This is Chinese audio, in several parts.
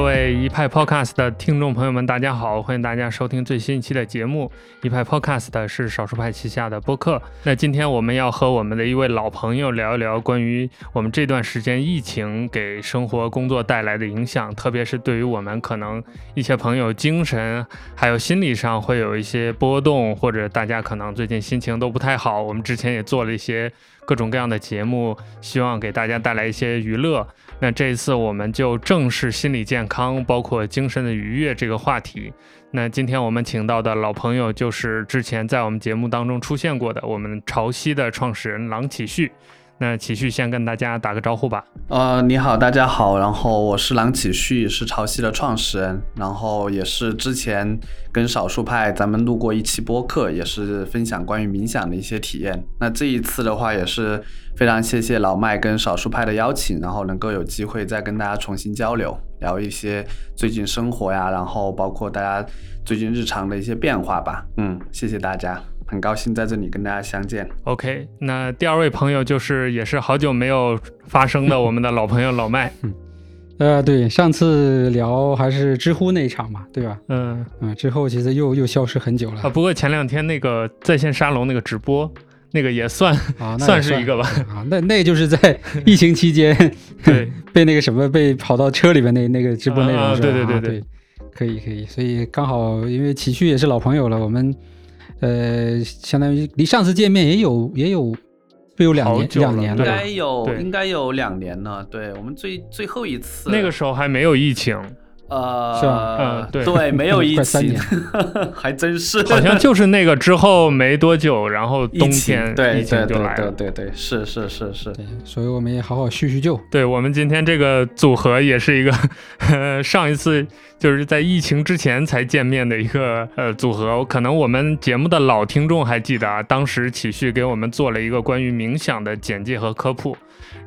各位一派 Podcast 的听众朋友们，大家好！欢迎大家收听最新一期的节目。一派 Podcast 是少数派旗下的播客。那今天我们要和我们的一位老朋友聊一聊关于我们这段时间疫情给生活工作带来的影响，特别是对于我们可能一些朋友精神还有心理上会有一些波动，或者大家可能最近心情都不太好。我们之前也做了一些各种各样的节目，希望给大家带来一些娱乐。那这一次我们就正视心理健康，包括精神的愉悦这个话题。那今天我们请到的老朋友就是之前在我们节目当中出现过的我们潮汐的创始人郎启旭。那启旭先跟大家打个招呼吧。呃，你好，大家好。然后我是郎启旭，是潮汐的创始人，然后也是之前跟少数派咱们录过一期播客，也是分享关于冥想的一些体验。那这一次的话，也是非常谢谢老麦跟少数派的邀请，然后能够有机会再跟大家重新交流，聊一些最近生活呀，然后包括大家最近日常的一些变化吧。嗯，谢谢大家。很高兴在这里跟大家相见。OK，那第二位朋友就是也是好久没有发声的我们的老朋友老麦。嗯，呃，对，上次聊还是知乎那一场嘛，对吧？嗯嗯，之后其实又又消失很久了。啊，不过前两天那个在线沙龙那个直播，那个也算啊，算是一个吧。啊，那 那就是在疫情期间，对，被那个什么被跑到车里面那那个直播内容是吧？对对对对，可以可以，所以刚好因为奇趣也是老朋友了，我们。呃，相当于离上次见面也有也有，不有两年两年了，应该有应该有两年了。对我们最最后一次那个时候还没有疫情。呃，是吧？嗯，对对，没有疫情 还真是，好像就是那个之后没多久，然后冬天疫情就来了，对对对，是是是是，对，所以我们也好好叙叙旧。对我们今天这个组合也是一个 上一次就是在疫情之前才见面的一个呃组合，可能我们节目的老听众还记得啊，当时启旭给我们做了一个关于冥想的简介和科普。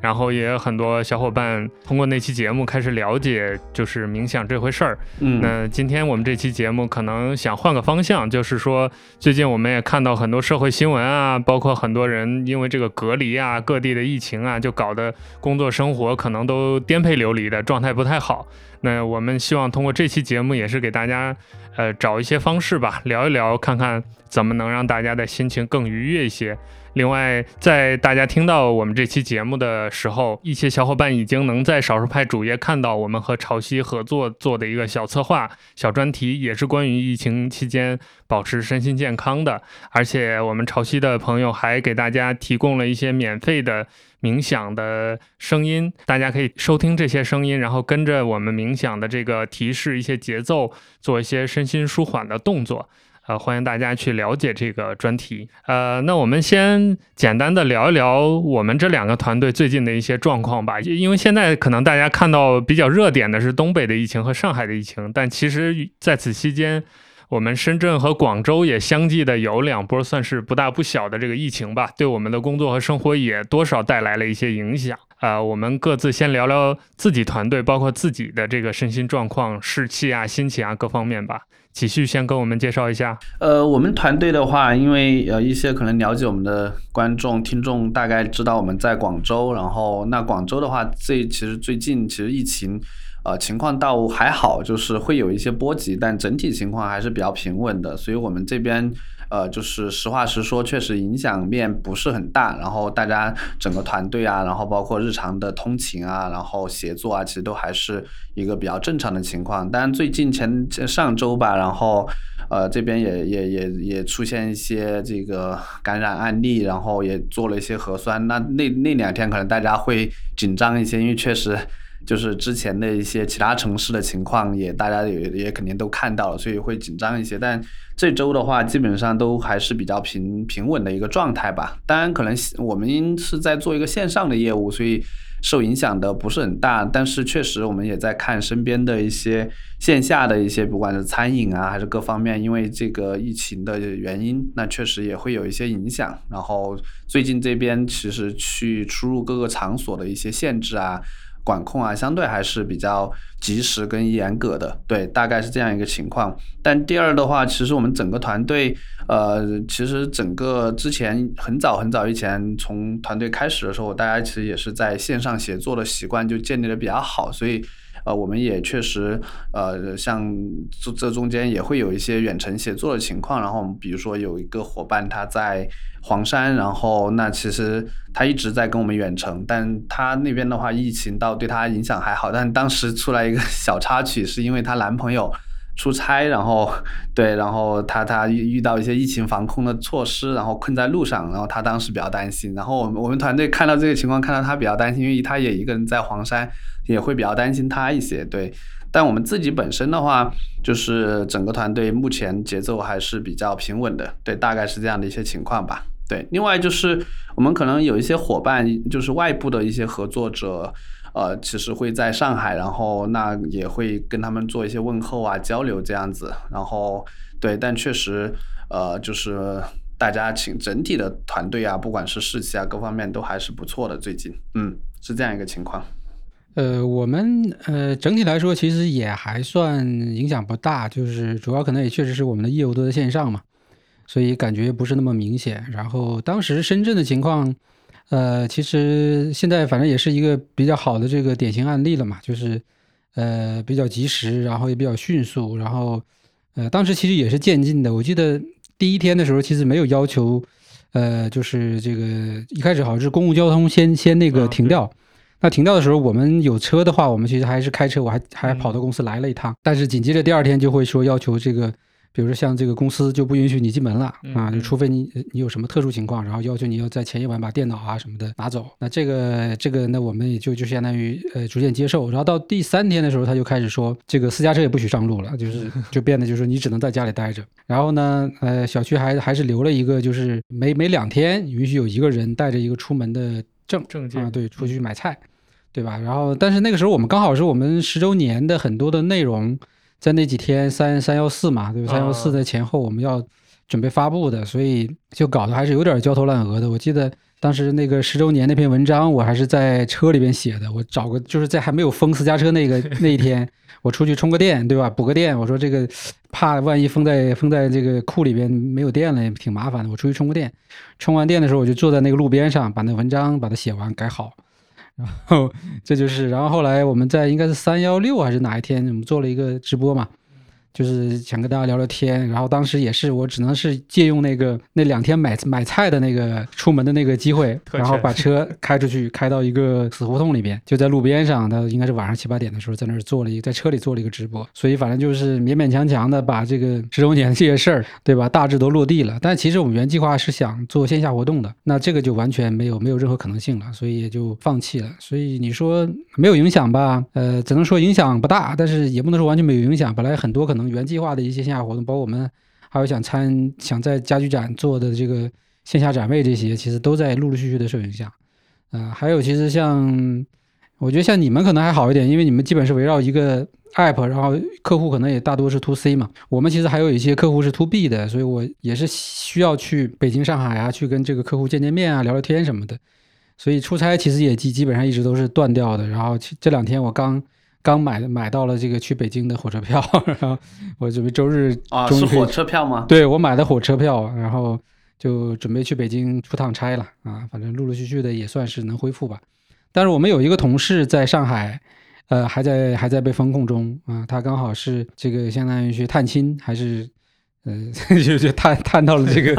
然后也有很多小伙伴通过那期节目开始了解，就是冥想这回事儿。嗯，那今天我们这期节目可能想换个方向，就是说最近我们也看到很多社会新闻啊，包括很多人因为这个隔离啊、各地的疫情啊，就搞得工作生活可能都颠沛流离的状态不太好。那我们希望通过这期节目，也是给大家呃找一些方式吧，聊一聊，看看怎么能让大家的心情更愉悦一些。另外，在大家听到我们这期节目的时候，一些小伙伴已经能在少数派主页看到我们和潮汐合作做的一个小策划、小专题，也是关于疫情期间保持身心健康的。而且，我们潮汐的朋友还给大家提供了一些免费的冥想的声音，大家可以收听这些声音，然后跟着我们冥想的这个提示、一些节奏，做一些身心舒缓的动作。呃，欢迎大家去了解这个专题。呃，那我们先简单的聊一聊我们这两个团队最近的一些状况吧。因为现在可能大家看到比较热点的是东北的疫情和上海的疫情，但其实在此期间，我们深圳和广州也相继的有两波算是不大不小的这个疫情吧，对我们的工作和生活也多少带来了一些影响。啊，我们各自先聊聊自己团队，包括自己的这个身心状况、士气啊、心情啊各方面吧。启旭先跟我们介绍一下。呃，我们团队的话，因为呃一些可能了解我们的观众听众大概知道我们在广州，然后那广州的话，这其实最近其实疫情呃情况倒还好，就是会有一些波及，但整体情况还是比较平稳的，所以我们这边。呃，就是实话实说，确实影响面不是很大。然后大家整个团队啊，然后包括日常的通勤啊，然后协作啊，其实都还是一个比较正常的情况。但最近前上周吧，然后呃这边也也也也出现一些这个感染案例，然后也做了一些核酸。那那那两天可能大家会紧张一些，因为确实。就是之前的一些其他城市的情况，也大家也也肯定都看到了，所以会紧张一些。但这周的话，基本上都还是比较平平稳的一个状态吧。当然，可能我们是在做一个线上的业务，所以受影响的不是很大。但是确实，我们也在看身边的一些线下的一些，不管是餐饮啊，还是各方面，因为这个疫情的原因，那确实也会有一些影响。然后最近这边其实去出入各个场所的一些限制啊。管控啊，相对还是比较及时跟严格的，对，大概是这样一个情况。但第二的话，其实我们整个团队，呃，其实整个之前很早很早以前从团队开始的时候，大家其实也是在线上协作的习惯就建立的比较好，所以呃，我们也确实呃，像这这中间也会有一些远程协作的情况。然后我们比如说有一个伙伴他在黄山，然后那其实他一直在跟我们远程，但他那边的话疫情倒对他影响还好，但当时出来一个 小插曲，是因为她男朋友。出差，然后对，然后他他遇到一些疫情防控的措施，然后困在路上，然后他当时比较担心。然后我们我们团队看到这个情况，看到他比较担心，因为他也一个人在黄山，也会比较担心他一些。对，但我们自己本身的话，就是整个团队目前节奏还是比较平稳的。对，大概是这样的一些情况吧。对，另外就是我们可能有一些伙伴，就是外部的一些合作者。呃，其实会在上海，然后那也会跟他们做一些问候啊、交流这样子。然后对，但确实，呃，就是大家请整体的团队啊，不管是士气啊，各方面都还是不错的。最近，嗯，是这样一个情况。呃，我们呃整体来说其实也还算影响不大，就是主要可能也确实是我们的业务都在线上嘛，所以感觉不是那么明显。然后当时深圳的情况。呃，其实现在反正也是一个比较好的这个典型案例了嘛，就是呃比较及时，然后也比较迅速，然后呃当时其实也是渐进的。我记得第一天的时候，其实没有要求，呃，就是这个一开始好像是公共交通先先那个停掉，那停掉的时候，我们有车的话，我们其实还是开车，我还还跑到公司来了一趟，但是紧接着第二天就会说要求这个。比如说像这个公司就不允许你进门了啊，就除非你你有什么特殊情况，然后要求你要在前一晚把电脑啊什么的拿走。那这个这个那我们也就就相当于呃逐渐接受。然后到第三天的时候，他就开始说这个私家车也不许上路了，就是 就变得就是你只能在家里待着。然后呢，呃，小区还还是留了一个，就是每每两天允许有一个人带着一个出门的证证件啊，对，出去买菜，对吧？然后但是那个时候我们刚好是我们十周年的很多的内容。在那几天三三幺四嘛，对吧？三幺四的前后我们要准备发布的，所以就搞得还是有点焦头烂额的。我记得当时那个十周年那篇文章，我还是在车里边写的。我找个就是在还没有封私家车那个 那一天，我出去充个电，对吧？补个电。我说这个怕万一封在封在这个库里边没有电了，也挺麻烦的。我出去充个电，充完电的时候我就坐在那个路边上，把那文章把它写完改好。然后这就是，然后后来我们在应该是三幺六还是哪一天，我们做了一个直播嘛。就是想跟大家聊聊天，然后当时也是我只能是借用那个那两天买买菜的那个出门的那个机会，然后把车开出去，开到一个死胡同里边，就在路边上，他应该是晚上七八点的时候在那儿做了一个在车里做了一个直播，所以反正就是勉勉强强的把这个十周年这些事儿，对吧，大致都落地了。但其实我们原计划是想做线下活动的，那这个就完全没有没有任何可能性了，所以也就放弃了。所以你说没有影响吧？呃，只能说影响不大，但是也不能说完全没有影响。本来很多可能。原计划的一些线下活动，包括我们还有想参想在家居展做的这个线下展位，这些其实都在陆陆续续的受影响。啊，还有其实像我觉得像你们可能还好一点，因为你们基本是围绕一个 app，然后客户可能也大多是 to C 嘛。我们其实还有一些客户是 to B 的，所以我也是需要去北京、上海啊，去跟这个客户见见面啊，聊聊天什么的。所以出差其实也基基本上一直都是断掉的。然后这两天我刚。刚买买到了这个去北京的火车票，然后我准备周日啊是火车票吗？对，我买的火车票，然后就准备去北京出趟差了啊。反正陆陆续续的也算是能恢复吧。但是我们有一个同事在上海，呃，还在还在被封控中啊。他刚好是这个相当于去探亲，还是呃 就就探探到了这个。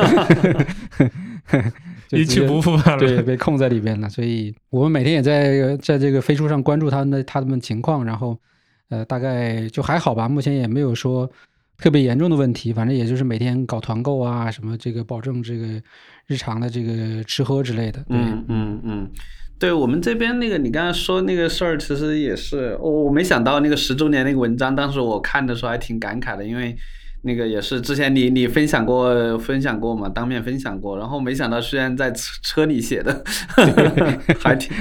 一去不复返了，对，被控在里边了。所以我们每天也在在这个飞书上关注他们的他们情况，然后呃，大概就还好吧，目前也没有说特别严重的问题。反正也就是每天搞团购啊，什么这个保证这个日常的这个吃喝之类的。嗯嗯嗯，对我们这边那个你刚才说那个事儿，其实也是我我没想到那个十周年那个文章，当时我看的时候还挺感慨的，因为。那个也是之前你你分享过分享过嘛，当面分享过，然后没想到居然在车车里写的，还挺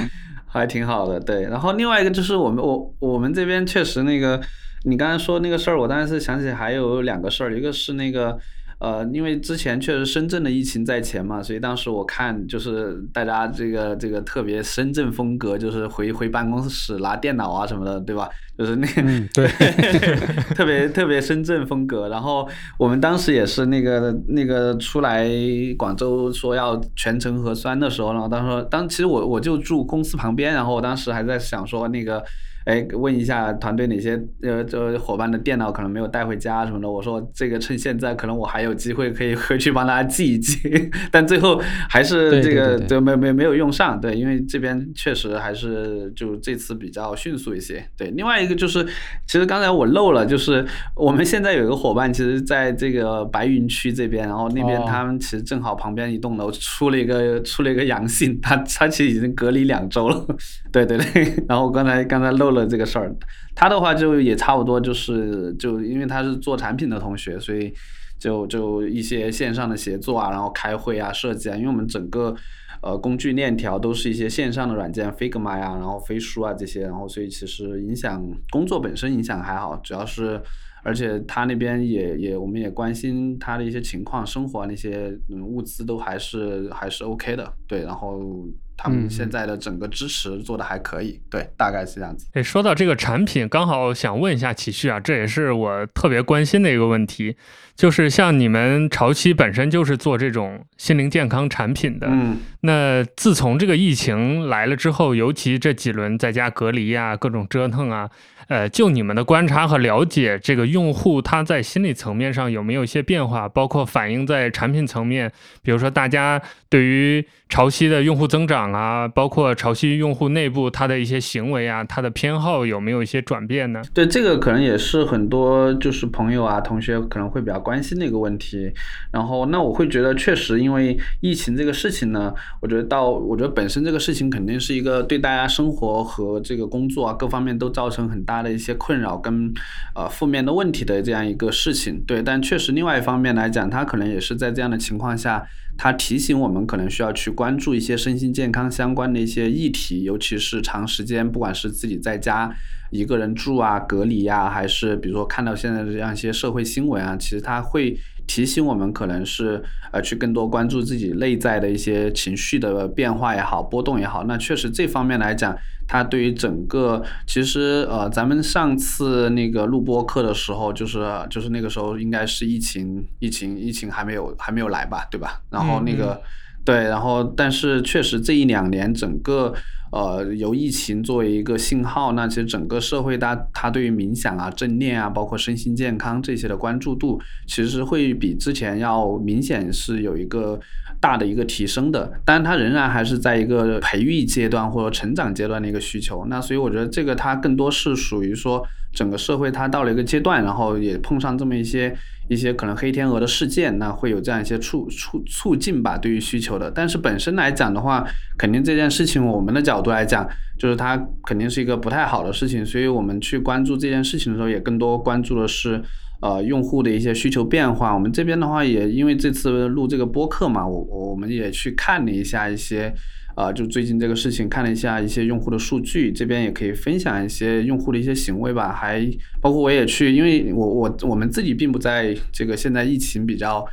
还挺好的，对。然后另外一个就是我们我我们这边确实那个你刚才说那个事儿，我当时想起还有两个事儿，一个是那个。呃，因为之前确实深圳的疫情在前嘛，所以当时我看就是大家这个这个特别深圳风格，就是回回办公室拿电脑啊什么的，对吧？就是那个对，特别特别深圳风格。然后我们当时也是那个那个出来广州说要全程核酸的时候，然后当时当其实我我就住公司旁边，然后我当时还在想说那个。哎，问一下团队哪些呃这伙伴的电脑可能没有带回家什么的。我说这个趁现在可能我还有机会可以回去帮大家记一记，但最后还是这个就没没没有用上。对，因为这边确实还是就这次比较迅速一些。对，另外一个就是，其实刚才我漏了，就是我们现在有一个伙伴，其实在这个白云区这边，然后那边他们其实正好旁边一栋楼出了一个出了一个阳性，他他其实已经隔离两周了。对 对对，然后刚才刚才漏。了这个事儿，他的话就也差不多，就是就因为他是做产品的同学，所以就就一些线上的协作啊，然后开会啊、设计啊，因为我们整个呃工具链条都是一些线上的软件，Figma 呀，然后飞书啊这些，然后所以其实影响工作本身影响还好，主要是而且他那边也也我们也关心他的一些情况，生活那些物资都还是还是 OK 的，对，然后。他们现在的整个支持做的还可以，对，大概是这样子。哎，说到这个产品，刚好想问一下启旭啊，这也是我特别关心的一个问题，就是像你们潮汐本身就是做这种心灵健康产品的，嗯，那自从这个疫情来了之后，尤其这几轮在家隔离啊，各种折腾啊。呃，就你们的观察和了解，这个用户他在心理层面上有没有一些变化？包括反映在产品层面，比如说大家对于潮汐的用户增长啊，包括潮汐用户内部他的一些行为啊，他的偏好有没有一些转变呢？对，这个可能也是很多就是朋友啊、同学可能会比较关心的一个问题。然后，那我会觉得确实，因为疫情这个事情呢，我觉得到我觉得本身这个事情肯定是一个对大家生活和这个工作啊各方面都造成很大。他的一些困扰跟呃负面的问题的这样一个事情，对，但确实另外一方面来讲，他可能也是在这样的情况下，他提醒我们可能需要去关注一些身心健康相关的一些议题，尤其是长时间，不管是自己在家一个人住啊、隔离呀，还是比如说看到现在的这样一些社会新闻啊，其实他会。提醒我们可能是呃去更多关注自己内在的一些情绪的变化也好，波动也好。那确实这方面来讲，它对于整个其实呃咱们上次那个录播课的时候，就是就是那个时候应该是疫情疫情疫情还没有还没有来吧，对吧？然后那个对，然后但是确实这一两年整个。呃，由疫情作为一个信号，那其实整个社会它它对于冥想啊、正念啊，包括身心健康这些的关注度，其实会比之前要明显是有一个大的一个提升的。但是它仍然还是在一个培育阶段或者成长阶段的一个需求。那所以我觉得这个它更多是属于说整个社会它到了一个阶段，然后也碰上这么一些。一些可能黑天鹅的事件，那会有这样一些促促促进吧，对于需求的。但是本身来讲的话，肯定这件事情，我们的角度来讲，就是它肯定是一个不太好的事情。所以我们去关注这件事情的时候，也更多关注的是，呃，用户的一些需求变化。我们这边的话，也因为这次录这个播客嘛，我我们也去看了一下一些。啊，就最近这个事情，看了一下一些用户的数据，这边也可以分享一些用户的一些行为吧，还包括我也去，因为我我我们自己并不在这个现在疫情比较。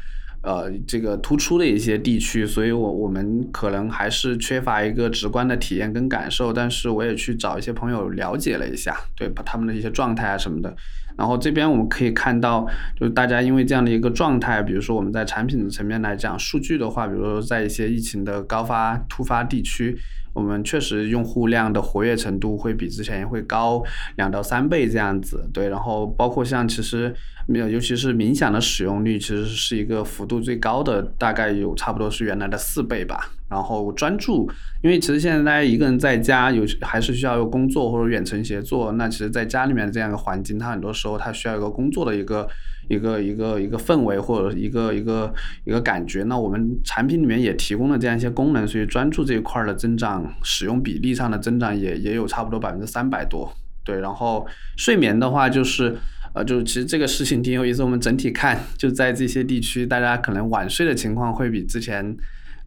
呃，这个突出的一些地区，所以我我们可能还是缺乏一个直观的体验跟感受。但是我也去找一些朋友了解了一下，对，把他们的一些状态啊什么的。然后这边我们可以看到，就是大家因为这样的一个状态，比如说我们在产品的层面来讲，数据的话，比如说在一些疫情的高发突发地区。我们确实用户量的活跃程度会比之前会高两到三倍这样子，对，然后包括像其实没有，尤其是冥想的使用率其实是一个幅度最高的，大概有差不多是原来的四倍吧。然后专注，因为其实现在大家一个人在家有还是需要有工作或者远程协作，那其实在家里面这样一个环境，它很多时候它需要一个工作的一个。一个一个一个氛围或者一个一个一个感觉，那我们产品里面也提供了这样一些功能，所以专注这一块的增长，使用比例上的增长也也有差不多百分之三百多。对，然后睡眠的话，就是呃，就其实这个事情挺有意思。我们整体看，就在这些地区，大家可能晚睡的情况会比之前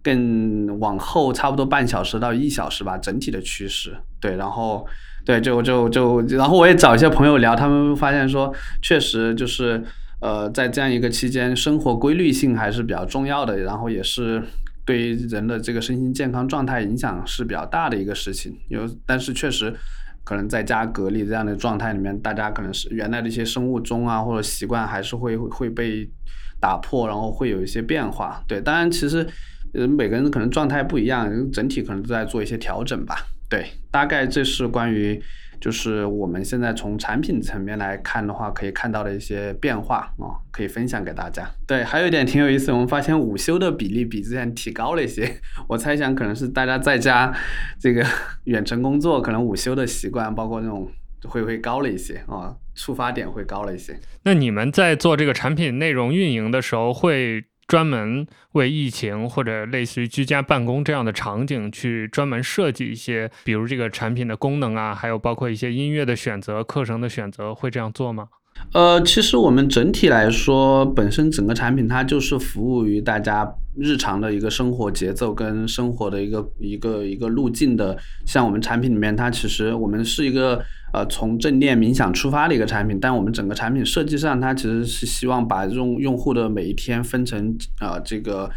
更往后差不多半小时到一小时吧，整体的趋势。对，然后对，就就就，然后我也找一些朋友聊，他们发现说，确实就是。呃，在这样一个期间，生活规律性还是比较重要的，然后也是对于人的这个身心健康状态影响是比较大的一个事情。有，但是确实可能在家隔离这样的状态里面，大家可能是原来的一些生物钟啊或者习惯还是会会被打破，然后会有一些变化。对，当然其实呃每个人可能状态不一样，整体可能都在做一些调整吧。对，大概这是关于。就是我们现在从产品层面来看的话，可以看到的一些变化啊，可以分享给大家。对，还有一点挺有意思，我们发现午休的比例比之前提高了一些。我猜想可能是大家在家这个 远程工作，可能午休的习惯，包括那种会会高了一些啊，触发点会高了一些。那你们在做这个产品内容运营的时候，会？专门为疫情或者类似于居家办公这样的场景去专门设计一些，比如这个产品的功能啊，还有包括一些音乐的选择、课程的选择，会这样做吗？呃，其实我们整体来说，本身整个产品它就是服务于大家日常的一个生活节奏跟生活的一个一个一个路径的。像我们产品里面，它其实我们是一个。呃，从正念冥想出发的一个产品，但我们整个产品设计上，它其实是希望把用用户的每一天分成呃这个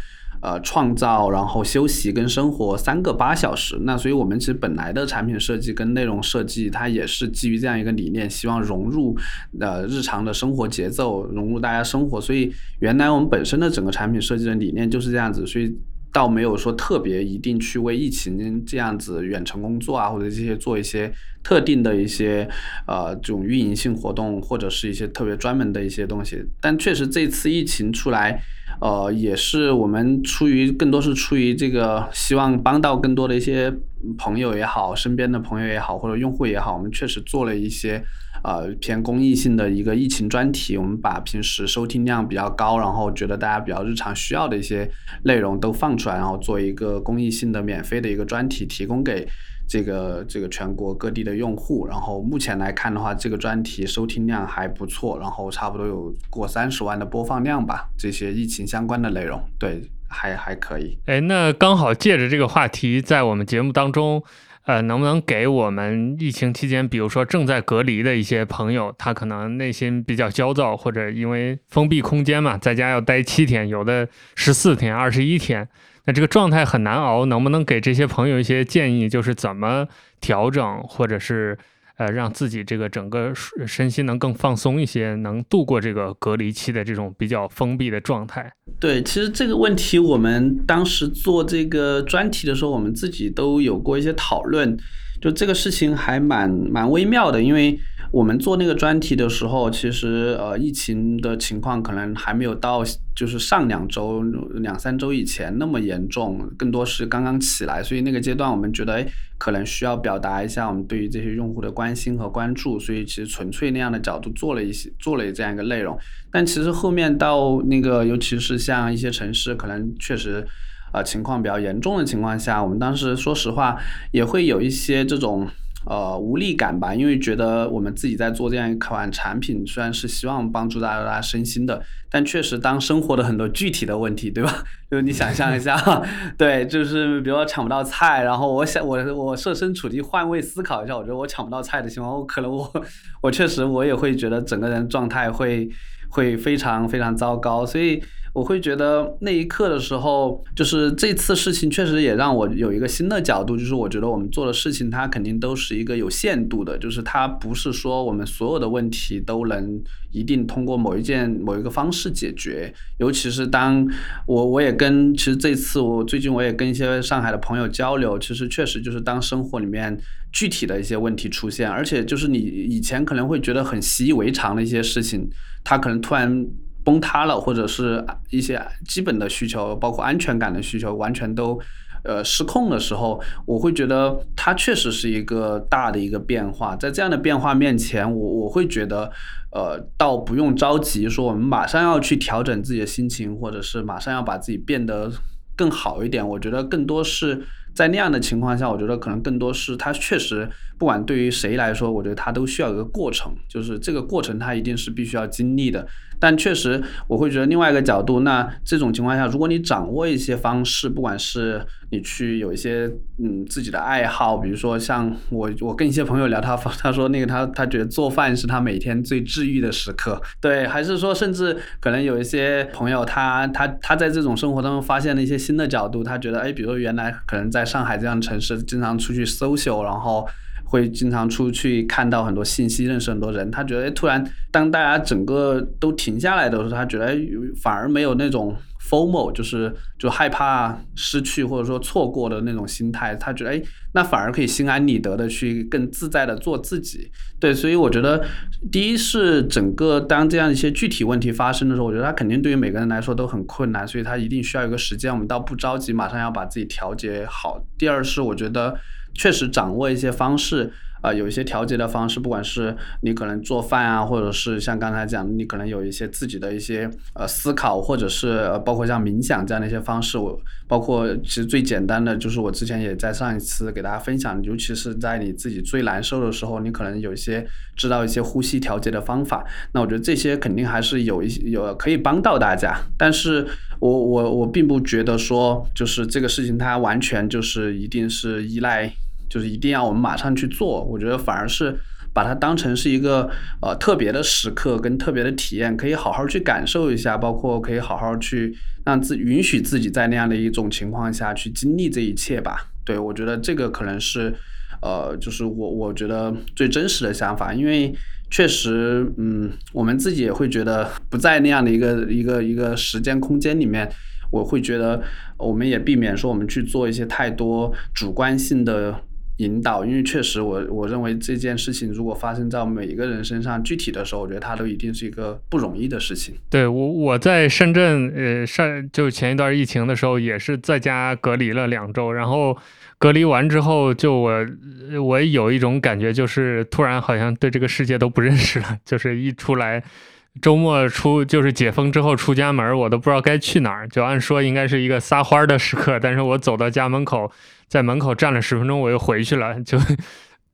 呃创造，然后休息跟生活三个八小时。那所以我们其实本来的产品设计跟内容设计，它也是基于这样一个理念，希望融入呃日常的生活节奏，融入大家生活。所以原来我们本身的整个产品设计的理念就是这样子，所以。倒没有说特别一定去为疫情这样子远程工作啊，或者这些做一些特定的一些呃这种运营性活动，或者是一些特别专门的一些东西。但确实这次疫情出来，呃，也是我们出于更多是出于这个希望帮到更多的一些朋友也好，身边的朋友也好，或者用户也好，我们确实做了一些。呃，偏公益性的一个疫情专题，我们把平时收听量比较高，然后觉得大家比较日常需要的一些内容都放出来，然后做一个公益性的免费的一个专题，提供给这个这个全国各地的用户。然后目前来看的话，这个专题收听量还不错，然后差不多有过三十万的播放量吧。这些疫情相关的内容，对，还还可以。哎，那刚好借着这个话题，在我们节目当中。呃，能不能给我们疫情期间，比如说正在隔离的一些朋友，他可能内心比较焦躁，或者因为封闭空间嘛，在家要待七天，有的十四天、二十一天，那这个状态很难熬。能不能给这些朋友一些建议，就是怎么调整，或者是？呃，让自己这个整个身心能更放松一些，能度过这个隔离期的这种比较封闭的状态。对，其实这个问题我们当时做这个专题的时候，我们自己都有过一些讨论。就这个事情还蛮蛮微妙的，因为我们做那个专题的时候，其实呃疫情的情况可能还没有到就是上两周两三周以前那么严重，更多是刚刚起来，所以那个阶段我们觉得哎可能需要表达一下我们对于这些用户的关心和关注，所以其实纯粹那样的角度做了一些做了这样一个内容，但其实后面到那个尤其是像一些城市，可能确实。呃，情况比较严重的情况下，我们当时说实话也会有一些这种呃无力感吧，因为觉得我们自己在做这样一款产品，虽然是希望帮助大家身心的，但确实当生活的很多具体的问题，对吧？就是你想象一下，对，就是比如说抢不到菜，然后我想我我设身处地换位思考一下，我觉得我抢不到菜的情况，我可能我 我确实我也会觉得整个人状态会会非常非常糟糕，所以。我会觉得那一刻的时候，就是这次事情确实也让我有一个新的角度，就是我觉得我们做的事情它肯定都是一个有限度的，就是它不是说我们所有的问题都能一定通过某一件某一个方式解决。尤其是当我我也跟其实这次我最近我也跟一些上海的朋友交流，其实确实就是当生活里面具体的一些问题出现，而且就是你以前可能会觉得很习以为常的一些事情，它可能突然。崩塌了，或者是一些基本的需求，包括安全感的需求，完全都呃失控的时候，我会觉得它确实是一个大的一个变化。在这样的变化面前，我我会觉得，呃，倒不用着急，说我们马上要去调整自己的心情，或者是马上要把自己变得更好一点。我觉得更多是。在那样的情况下，我觉得可能更多是它确实，不管对于谁来说，我觉得它都需要一个过程，就是这个过程它一定是必须要经历的。但确实，我会觉得另外一个角度，那这种情况下，如果你掌握一些方式，不管是你去有一些嗯自己的爱好，比如说像我我跟一些朋友聊，他 他说那个他他觉得做饭是他每天最治愈的时刻，对，还是说甚至可能有一些朋友他他他在这种生活当中发现了一些新的角度，他觉得哎，比如说原来可能在上海这样的城市，经常出去 social，然后会经常出去看到很多信息，认识很多人。他觉得，突然当大家整个都停下来的时候，他觉得反而没有那种。FOMO 就是就害怕失去或者说错过的那种心态，他觉得哎，那反而可以心安理得的去更自在的做自己。对，所以我觉得第一是整个当这样一些具体问题发生的时候，我觉得他肯定对于每个人来说都很困难，所以他一定需要一个时间。我们倒不着急，马上要把自己调节好。第二是我觉得确实掌握一些方式。啊，有一些调节的方式，不管是你可能做饭啊，或者是像刚才讲，你可能有一些自己的一些呃思考，或者是包括像冥想这样的一些方式。我包括其实最简单的就是我之前也在上一次给大家分享，尤其是在你自己最难受的时候，你可能有一些知道一些呼吸调节的方法。那我觉得这些肯定还是有一些有可以帮到大家，但是我我我并不觉得说就是这个事情它完全就是一定是依赖。就是一定要我们马上去做，我觉得反而是把它当成是一个呃特别的时刻跟特别的体验，可以好好去感受一下，包括可以好好去让自允许自己在那样的一种情况下去经历这一切吧。对我觉得这个可能是呃，就是我我觉得最真实的想法，因为确实嗯，我们自己也会觉得不在那样的一个一个一个时间空间里面。我会觉得我们也避免说我们去做一些太多主观性的。引导，因为确实，我我认为这件事情如果发生在每一个人身上，具体的时候，我觉得它都一定是一个不容易的事情。对我，我在深圳，呃，上就前一段疫情的时候，也是在家隔离了两周，然后隔离完之后，就我我有一种感觉，就是突然好像对这个世界都不认识了，就是一出来。周末出就是解封之后出家门，我都不知道该去哪儿。就按说应该是一个撒欢的时刻，但是我走到家门口，在门口站了十分钟，我又回去了。就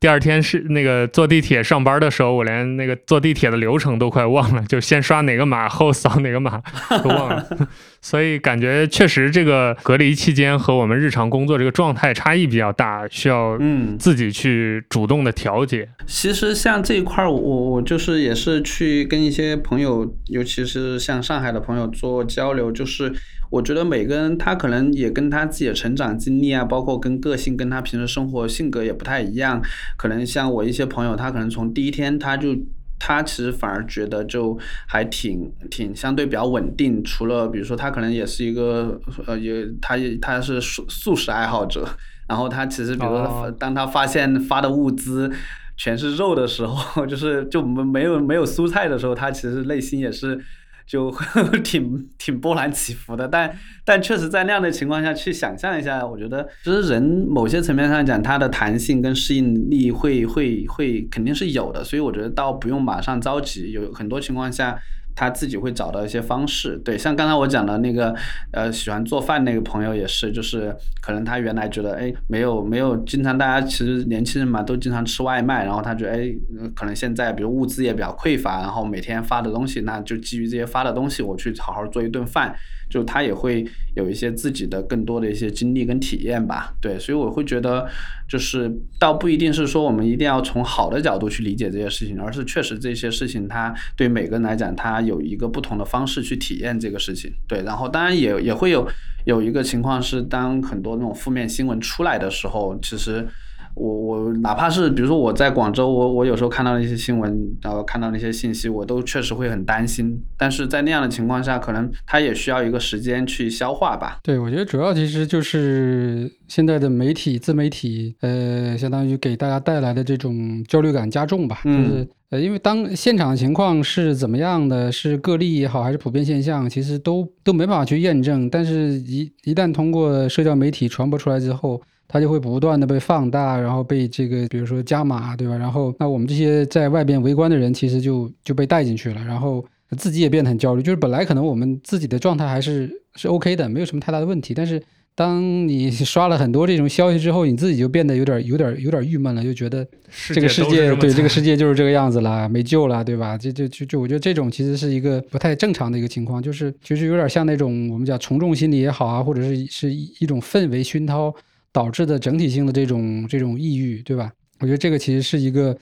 第二天是那个坐地铁上班的时候，我连那个坐地铁的流程都快忘了，就先刷哪个码后扫哪个码都忘了。所以感觉确实这个隔离期间和我们日常工作这个状态差异比较大，需要嗯自己去主动的调节。其实像这一块儿，我我就是也是去跟一些朋友，尤其是像上海的朋友做交流，就是我觉得每个人他可能也跟他自己的成长经历啊，包括跟个性，跟他平时生活性格也不太一样。可能像我一些朋友，他可能从第一天他就。他其实反而觉得就还挺挺相对比较稳定，除了比如说他可能也是一个呃也他也他是素素食爱好者，然后他其实比如说当他发现发的物资全是肉的时候，就是就没没有没有蔬菜的时候，他其实内心也是。就 挺挺波澜起伏的，但但确实在那样的情况下去想象一下，我觉得其实人某些层面上讲，他的弹性跟适应力会会会肯定是有的，所以我觉得倒不用马上着急，有很多情况下。他自己会找到一些方式，对，像刚才我讲的那个，呃，喜欢做饭那个朋友也是，就是可能他原来觉得，哎，没有没有，经常大家其实年轻人嘛，都经常吃外卖，然后他觉得，哎，可能现在比如物资也比较匮乏，然后每天发的东西，那就基于这些发的东西，我去好好做一顿饭。就他也会有一些自己的更多的一些经历跟体验吧，对，所以我会觉得，就是倒不一定是说我们一定要从好的角度去理解这些事情，而是确实这些事情它对每个人来讲，他有一个不同的方式去体验这个事情，对，然后当然也也会有有一个情况是，当很多那种负面新闻出来的时候，其实。我我哪怕是比如说我在广州，我我有时候看到一些新闻，然后看到那些信息，我都确实会很担心。但是在那样的情况下，可能他也需要一个时间去消化吧。对，我觉得主要其实就是现在的媒体、自媒体，呃，相当于给大家带来的这种焦虑感加重吧。就是呃，因为当现场情况是怎么样的，是个例也好，还是普遍现象，其实都都没办法去验证。但是，一一旦通过社交媒体传播出来之后，它就会不断的被放大，然后被这个，比如说加码，对吧？然后那我们这些在外边围观的人，其实就就被带进去了，然后自己也变得很焦虑。就是本来可能我们自己的状态还是是 OK 的，没有什么太大的问题，但是当你刷了很多这种消息之后，你自己就变得有点有点有点郁闷了，就觉得这个世界对这个世界就是这个样子了，没救了，对吧？这这就就我觉得这种其实是一个不太正常的一个情况，就是其实有点像那种我们讲从众心理也好啊，或者是是一种氛围熏陶。导致的整体性的这种这种抑郁，对吧？我觉得这个其实是一个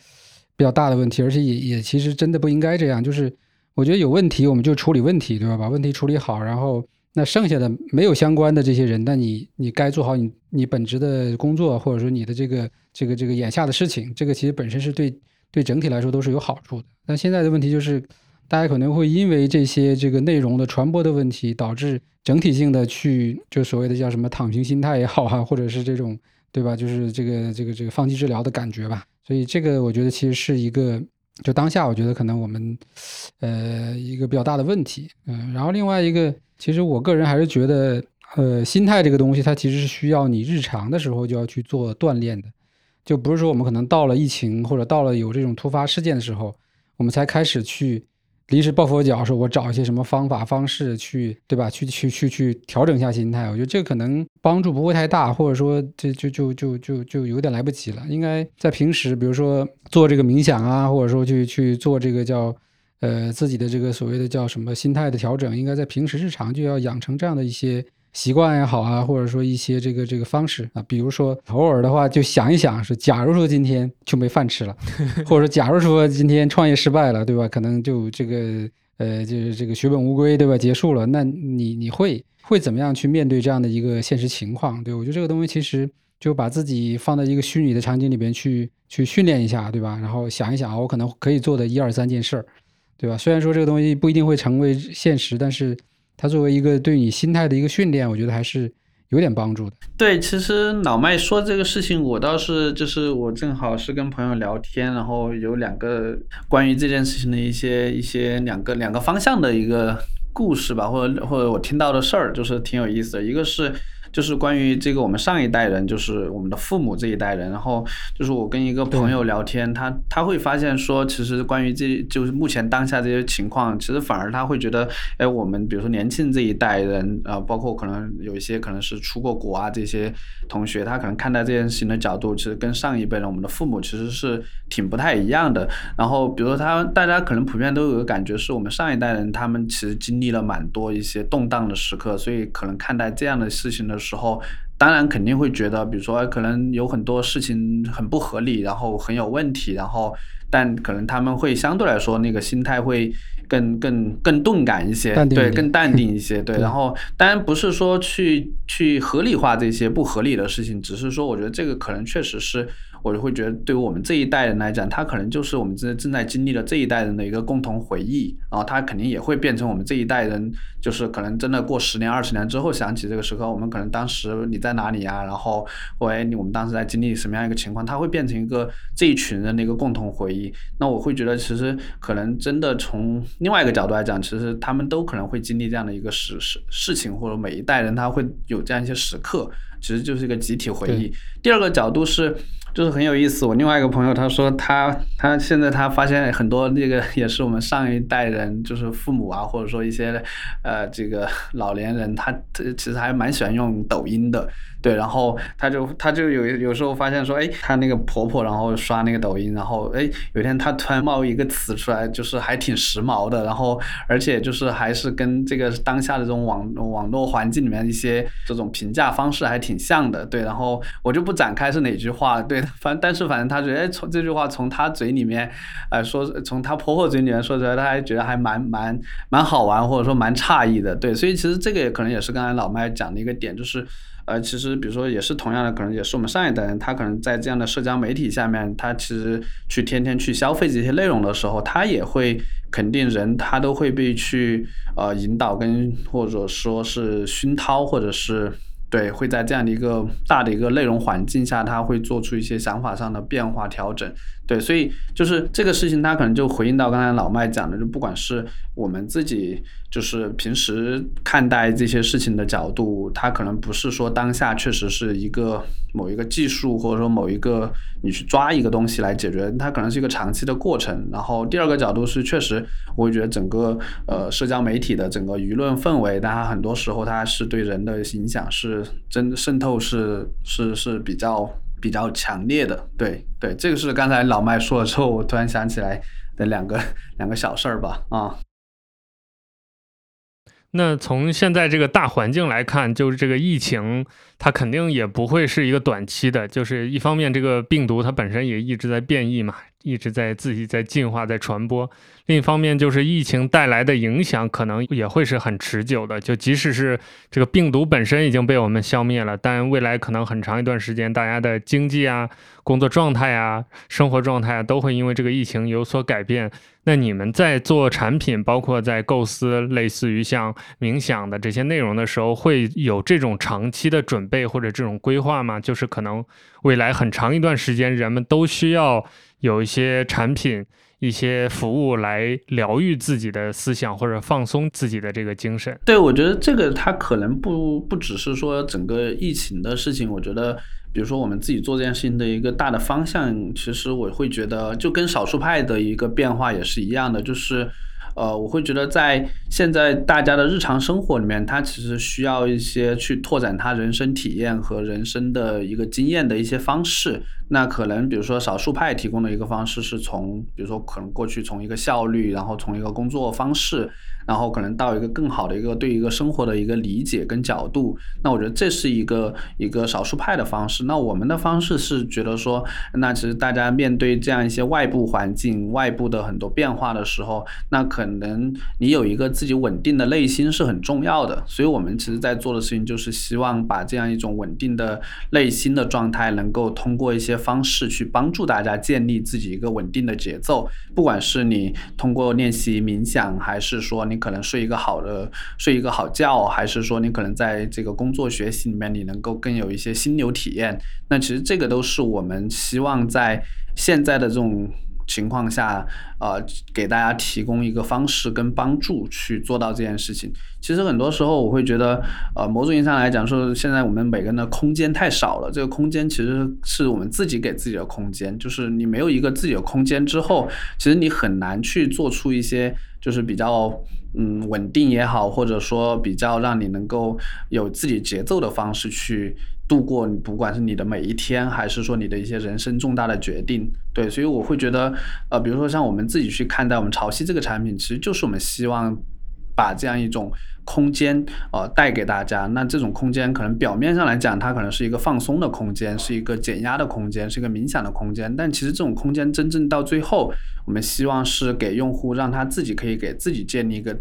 比较大的问题，而且也也其实真的不应该这样。就是我觉得有问题，我们就处理问题，对吧？把问题处理好，然后那剩下的没有相关的这些人，那你你该做好你你本职的工作，或者说你的这个这个这个眼下的事情，这个其实本身是对对整体来说都是有好处的。但现在的问题就是，大家可能会因为这些这个内容的传播的问题，导致整体性的去就所谓的叫什么躺平心态也好啊，或者是这种对吧？就是这个这个这个放弃治疗的感觉吧。所以这个我觉得其实是一个，就当下我觉得可能我们呃一个比较大的问题。嗯，然后另外一个，其实我个人还是觉得。呃，心态这个东西，它其实是需要你日常的时候就要去做锻炼的，就不是说我们可能到了疫情或者到了有这种突发事件的时候，我们才开始去临时抱佛脚，说我找一些什么方法方式去，对吧？去去去去调整一下心态。我觉得这可能帮助不会太大，或者说这就就就就就有点来不及了。应该在平时，比如说做这个冥想啊，或者说去去做这个叫呃自己的这个所谓的叫什么心态的调整，应该在平时日常就要养成这样的一些。习惯也好啊，或者说一些这个这个方式啊，比如说偶尔的话就想一想，是假如说今天就没饭吃了，或者说假如说今天创业失败了，对吧？可能就这个呃就是这个血本无归，对吧？结束了，那你你会会怎么样去面对这样的一个现实情况？对我觉得这个东西其实就把自己放在一个虚拟的场景里边去去训练一下，对吧？然后想一想，我可能可以做的一二三件事儿，对吧？虽然说这个东西不一定会成为现实，但是。它作为一个对你心态的一个训练，我觉得还是有点帮助的。对，其实老麦说这个事情，我倒是就是我正好是跟朋友聊天，然后有两个关于这件事情的一些一些两个两个方向的一个故事吧，或者或者我听到的事儿，就是挺有意思的。一个是。就是关于这个，我们上一代人，就是我们的父母这一代人，然后就是我跟一个朋友聊天，他他会发现说，其实关于这就是目前当下这些情况，其实反而他会觉得，哎，我们比如说年轻这一代人，啊，包括可能有一些可能是出过国啊这些同学，他可能看待这件事情的角度，其实跟上一辈人，我们的父母其实是挺不太一样的。然后比如说他大家可能普遍都有个感觉，是我们上一代人他们其实经历了蛮多一些动荡的时刻，所以可能看待这样的事情的。时候，当然肯定会觉得，比如说，可能有很多事情很不合理，然后很有问题，然后，但可能他们会相对来说那个心态会更更更钝感一些，对，更淡定一些，对。然后，当然不是说去去合理化这些不合理的事情，只是说，我觉得这个可能确实是。我就会觉得，对于我们这一代人来讲，他可能就是我们正正在经历的这一代人的一个共同回忆，然后他肯定也会变成我们这一代人，就是可能真的过十年、二十年之后想起这个时刻，我们可能当时你在哪里啊？然后，喂，我们当时在经历什么样一个情况？他会变成一个这一群人的一个共同回忆。那我会觉得，其实可能真的从另外一个角度来讲，其实他们都可能会经历这样的一个事事事情，或者每一代人他会有这样一些时刻，其实就是一个集体回忆。第二个角度是。就是很有意思，我另外一个朋友他说他他现在他发现很多那个也是我们上一代人，就是父母啊，或者说一些呃这个老年人，他他其实还蛮喜欢用抖音的。对，然后他就他就有有时候发现说，哎，他那个婆婆然后刷那个抖音，然后哎，有一天他突然冒一个词出来，就是还挺时髦的，然后而且就是还是跟这个当下的这种网网络环境里面一些这种评价方式还挺像的，对，然后我就不展开是哪句话，对，反但是反正他觉得，哎，从这句话从他嘴里面，呃，说从他婆婆嘴里面说出来，他还觉得还蛮蛮蛮好玩，或者说蛮诧异的，对，所以其实这个也可能也是刚才老麦讲的一个点，就是。呃，其实比如说也是同样的，可能也是我们上一代人，他可能在这样的社交媒体下面，他其实去天天去消费这些内容的时候，他也会肯定人，他都会被去呃引导跟或者说是熏陶，或者是。对，会在这样的一个大的一个内容环境下，他会做出一些想法上的变化调整。对，所以就是这个事情，他可能就回应到刚才老麦讲的，就不管是我们自己，就是平时看待这些事情的角度，他可能不是说当下确实是一个某一个技术，或者说某一个你去抓一个东西来解决，它可能是一个长期的过程。然后第二个角度是，确实我会觉得整个呃社交媒体的整个舆论氛围，它很多时候它是对人的影响是。真渗透是是是比较比较强烈的，对对，这个是刚才老麦说了之后，我突然想起来的两个两个小事儿吧，啊。那从现在这个大环境来看，就是这个疫情，它肯定也不会是一个短期的。就是一方面，这个病毒它本身也一直在变异嘛，一直在自己在进化、在传播；另一方面，就是疫情带来的影响可能也会是很持久的。就即使是这个病毒本身已经被我们消灭了，但未来可能很长一段时间，大家的经济啊、工作状态啊、生活状态啊，都会因为这个疫情有所改变。那你们在做产品，包括在构思类似于像冥想的这些内容的时候，会有这种长期的准备或者这种规划吗？就是可能未来很长一段时间，人们都需要有一些产品。一些服务来疗愈自己的思想或者放松自己的这个精神。对，我觉得这个它可能不不只是说整个疫情的事情。我觉得，比如说我们自己做这件事情的一个大的方向，其实我会觉得就跟少数派的一个变化也是一样的，就是。呃，我会觉得在现在大家的日常生活里面，他其实需要一些去拓展他人生体验和人生的一个经验的一些方式。那可能比如说少数派提供的一个方式是从，比如说可能过去从一个效率，然后从一个工作方式。然后可能到一个更好的一个对一个生活的一个理解跟角度，那我觉得这是一个一个少数派的方式。那我们的方式是觉得说，那其实大家面对这样一些外部环境、外部的很多变化的时候，那可能你有一个自己稳定的内心是很重要的。所以我们其实在做的事情就是希望把这样一种稳定的内心的状态，能够通过一些方式去帮助大家建立自己一个稳定的节奏。不管是你通过练习冥想，还是说。你可能睡一个好的，睡一个好觉，还是说你可能在这个工作学习里面，你能够更有一些心流体验？那其实这个都是我们希望在现在的这种。情况下，呃，给大家提供一个方式跟帮助去做到这件事情。其实很多时候我会觉得，呃，某种意义上来讲，说现在我们每个人的空间太少了。这个空间其实是我们自己给自己的空间，就是你没有一个自己的空间之后，其实你很难去做出一些就是比较嗯稳定也好，或者说比较让你能够有自己节奏的方式去。度过不管是你的每一天，还是说你的一些人生重大的决定，对，所以我会觉得，呃，比如说像我们自己去看待我们潮汐这个产品，其实就是我们希望把这样一种空间，呃，带给大家。那这种空间可能表面上来讲，它可能是一个放松的空间，是一个减压的空间，是一个冥想的空间。但其实这种空间真正到最后，我们希望是给用户让他自己可以给自己建立一个。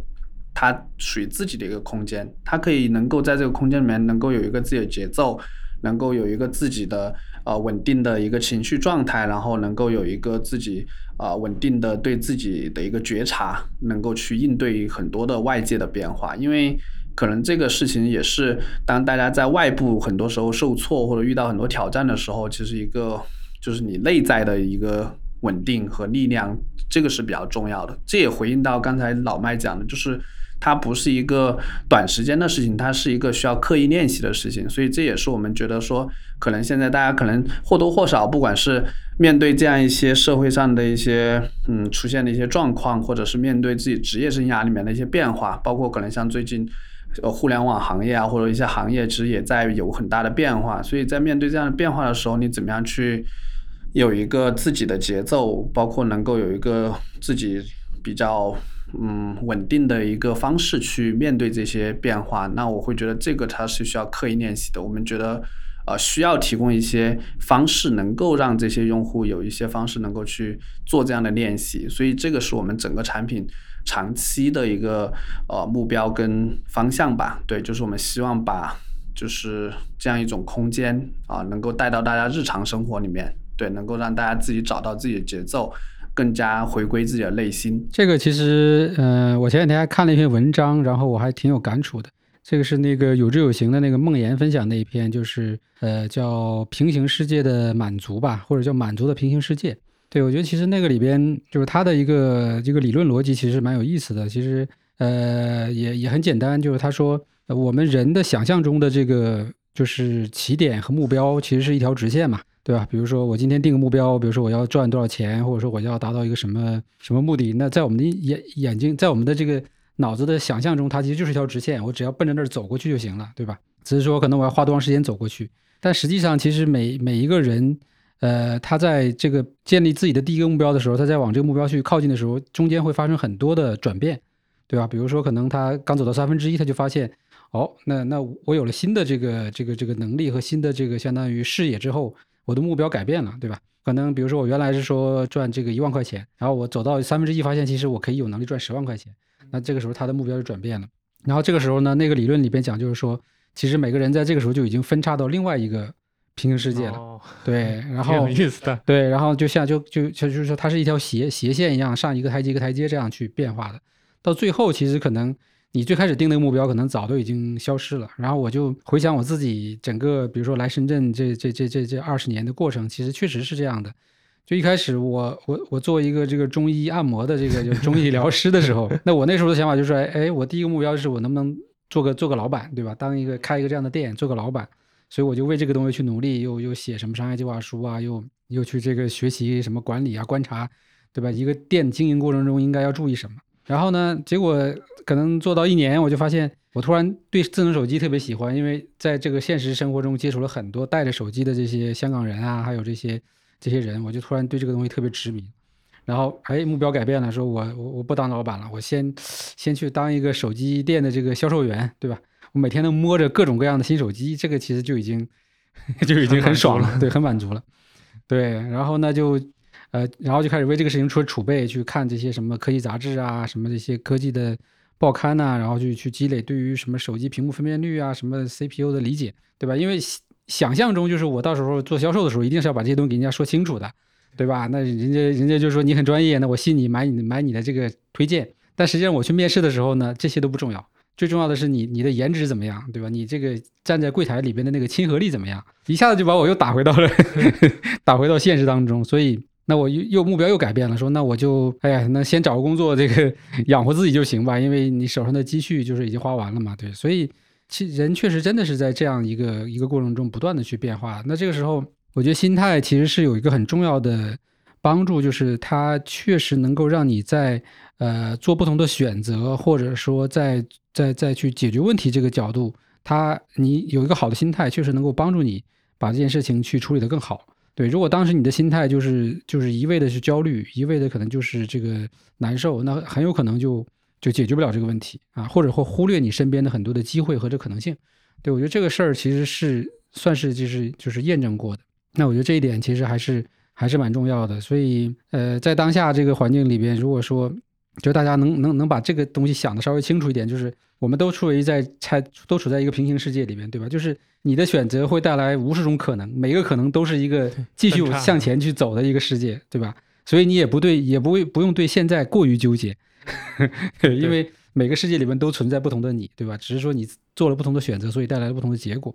他属于自己的一个空间，他可以能够在这个空间里面能够有一个自己的节奏，能够有一个自己的呃稳定的一个情绪状态，然后能够有一个自己啊稳定的对自己的一个觉察，能够去应对很多的外界的变化。因为可能这个事情也是当大家在外部很多时候受挫或者遇到很多挑战的时候，其实一个就是你内在的一个稳定和力量，这个是比较重要的。这也回应到刚才老麦讲的，就是。它不是一个短时间的事情，它是一个需要刻意练习的事情，所以这也是我们觉得说，可能现在大家可能或多或少，不管是面对这样一些社会上的一些嗯出现的一些状况，或者是面对自己职业生涯里面的一些变化，包括可能像最近呃互联网行业啊，或者一些行业其实也在有很大的变化，所以在面对这样的变化的时候，你怎么样去有一个自己的节奏，包括能够有一个自己比较。嗯，稳定的一个方式去面对这些变化，那我会觉得这个它是需要刻意练习的。我们觉得，呃，需要提供一些方式，能够让这些用户有一些方式能够去做这样的练习。所以这个是我们整个产品长期的一个呃目标跟方向吧。对，就是我们希望把就是这样一种空间啊，能够带到大家日常生活里面，对，能够让大家自己找到自己的节奏。更加回归自己的内心。这个其实，嗯，我前两天还看了一篇文章，然后我还挺有感触的。这个是那个有知有行的那个梦岩分享那一篇，就是呃叫平行世界的满足吧，或者叫满足的平行世界。对我觉得其实那个里边就是他的一个这个理论逻辑，其实蛮有意思的。其实呃也也很简单，就是他说我们人的想象中的这个就是起点和目标，其实是一条直线嘛。对吧？比如说我今天定个目标，比如说我要赚多少钱，或者说我要达到一个什么什么目的，那在我们的眼眼睛，在我们的这个脑子的想象中，它其实就是一条直线，我只要奔着那儿走过去就行了，对吧？只是说可能我要花多长时间走过去，但实际上其实每每一个人，呃，他在这个建立自己的第一个目标的时候，他在往这个目标去靠近的时候，中间会发生很多的转变，对吧？比如说可能他刚走到三分之一，他就发现，哦，那那我有了新的这个这个这个能力和新的这个相当于视野之后。我的目标改变了，对吧？可能比如说我原来是说赚这个一万块钱，然后我走到三分之一，发现其实我可以有能力赚十万块钱。那这个时候他的目标就转变了。然后这个时候呢，那个理论里边讲就是说，其实每个人在这个时候就已经分叉到另外一个平行世界了。哦对，然后有后意思的。对，然后就像就就就就是说，它是一条斜斜线一样，上一个台阶一个台阶这样去变化的。到最后，其实可能你最开始定那个目标，可能早都已经消失了。然后我就回想我自己整个，比如说来深圳这这这这这二十年的过程，其实确实是这样的。就一开始我我我做一个这个中医按摩的这个中医疗师的时候，那我那时候的想法就是，哎，我第一个目标就是我能不能做个做个老板，对吧？当一个开一个这样的店，做个老板。所以我就为这个东西去努力，又又写什么商业计划书啊，又又去这个学习什么管理啊、观察，对吧？一个店经营过程中应该要注意什么？然后呢，结果可能做到一年，我就发现我突然对智能手机特别喜欢，因为在这个现实生活中接触了很多带着手机的这些香港人啊，还有这些这些人，我就突然对这个东西特别执迷。然后，哎，目标改变了，说我我我不当老板了，我先先去当一个手机店的这个销售员，对吧？我每天都摸着各种各样的新手机，这个其实就已经 就已经很爽了，对，很满足了。对，然后呢就呃，然后就开始为这个事情出储备，去看这些什么科技杂志啊，什么这些科技的报刊呐、然后去去积累对于什么手机屏幕分辨率啊、什么 CPU 的理解，对吧？因为想象中就是我到时候做销售的时候，一定是要把这些东西给人家说清楚的，对吧？那人家人家就说你很专业，那我信你买你买你的这个推荐。但实际上我去面试的时候呢，这些都不重要。最重要的是你你的颜值怎么样，对吧？你这个站在柜台里边的那个亲和力怎么样？一下子就把我又打回到了 打回到现实当中，所以那我又又目标又改变了，说那我就哎呀，那先找个工作，这个养活自己就行吧，因为你手上的积蓄就是已经花完了嘛，对，所以其人确实真的是在这样一个一个过程中不断的去变化。那这个时候，我觉得心态其实是有一个很重要的帮助，就是它确实能够让你在呃做不同的选择，或者说在在在去解决问题这个角度，它你有一个好的心态，确实能够帮助你把这件事情去处理得更好。对，如果当时你的心态就是就是一味的去焦虑，一味的可能就是这个难受，那很有可能就就解决不了这个问题啊，或者会忽略你身边的很多的机会和这可能性。对我觉得这个事儿其实是算是就是就是验证过的。那我觉得这一点其实还是还是蛮重要的。所以呃，在当下这个环境里边，如果说就大家能能能把这个东西想的稍微清楚一点，就是我们都处于在才都处在一个平行世界里面，对吧？就是你的选择会带来无数种可能，每个可能都是一个继续向前去走的一个世界，对吧？所以你也不对，也不会不用对现在过于纠结，因为每个世界里面都存在不同的你，对吧？只是说你做了不同的选择，所以带来了不同的结果。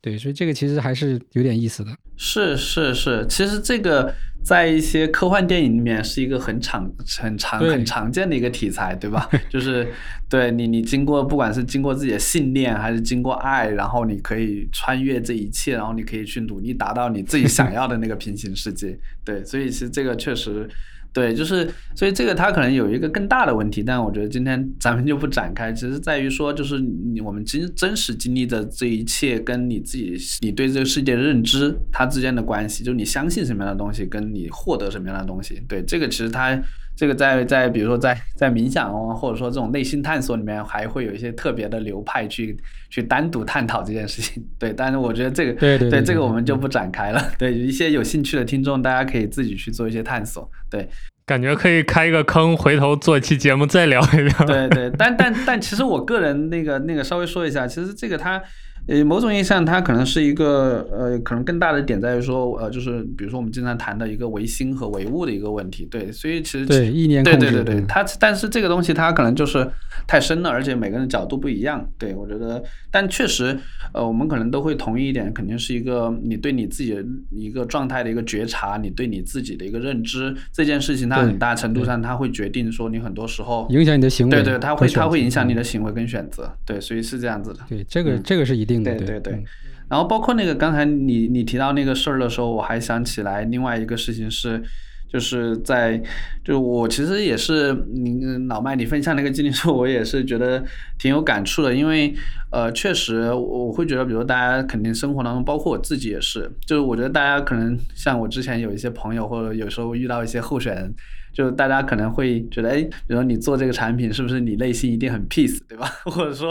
对，所以这个其实还是有点意思的。是是是，其实这个在一些科幻电影里面是一个很常、很常、很常见的一个题材，对吧？就是对你，你经过不管是经过自己的信念，还是经过爱，然后你可以穿越这一切，然后你可以去努力达到你自己想要的那个平行世界。对，所以其实这个确实。对，就是所以这个它可能有一个更大的问题，但我觉得今天咱们就不展开，其实在于说，就是你我们经真实经历的这一切，跟你自己你对这个世界的认知它之间的关系，就是你相信什么样的东西，跟你获得什么样的东西。对，这个其实它这个在在比如说在在冥想哦，或者说这种内心探索里面，还会有一些特别的流派去去单独探讨这件事情。对，但是我觉得这个对对对这个我们就不展开了。对，一些有兴趣的听众，大家可以自己去做一些探索。对，感觉可以开一个坑，回头做一期节目再聊一聊。对对，但但但其实我个人那个那个稍微说一下，其实这个它。呃，某种意义上，它可能是一个呃，可能更大的点在于说，呃，就是比如说我们经常谈的一个唯心和唯物的一个问题，对，所以其实对意念控制，对对对对，它但是这个东西它可能就是太深了，而且每个人角度不一样。对我觉得，但确实，呃，我们可能都会同意一点，肯定是一个你对你自己的一个状态的一个觉察，你对你自己的一个认知，这件事情它很大程度上它会决定说你很多时候影响你的行为，对对，它会它会影响你的。行为跟选择，对，所以是这样子的。对，这个嗯这个是一定的，对对对嗯然后包括那个刚才你你提到那个事儿的时候，我还想起来另外一个事情是，就是在就我其实也是你老麦你分享那个经历时候，我也是觉得挺有感触的，因为呃确实我我会觉得，比如大家肯定生活当中，包括我自己也是，就是我觉得大家可能像我之前有一些朋友，或者有时候遇到一些候选人。就大家可能会觉得，哎，比如说你做这个产品，是不是你内心一定很 peace，对吧？或者说，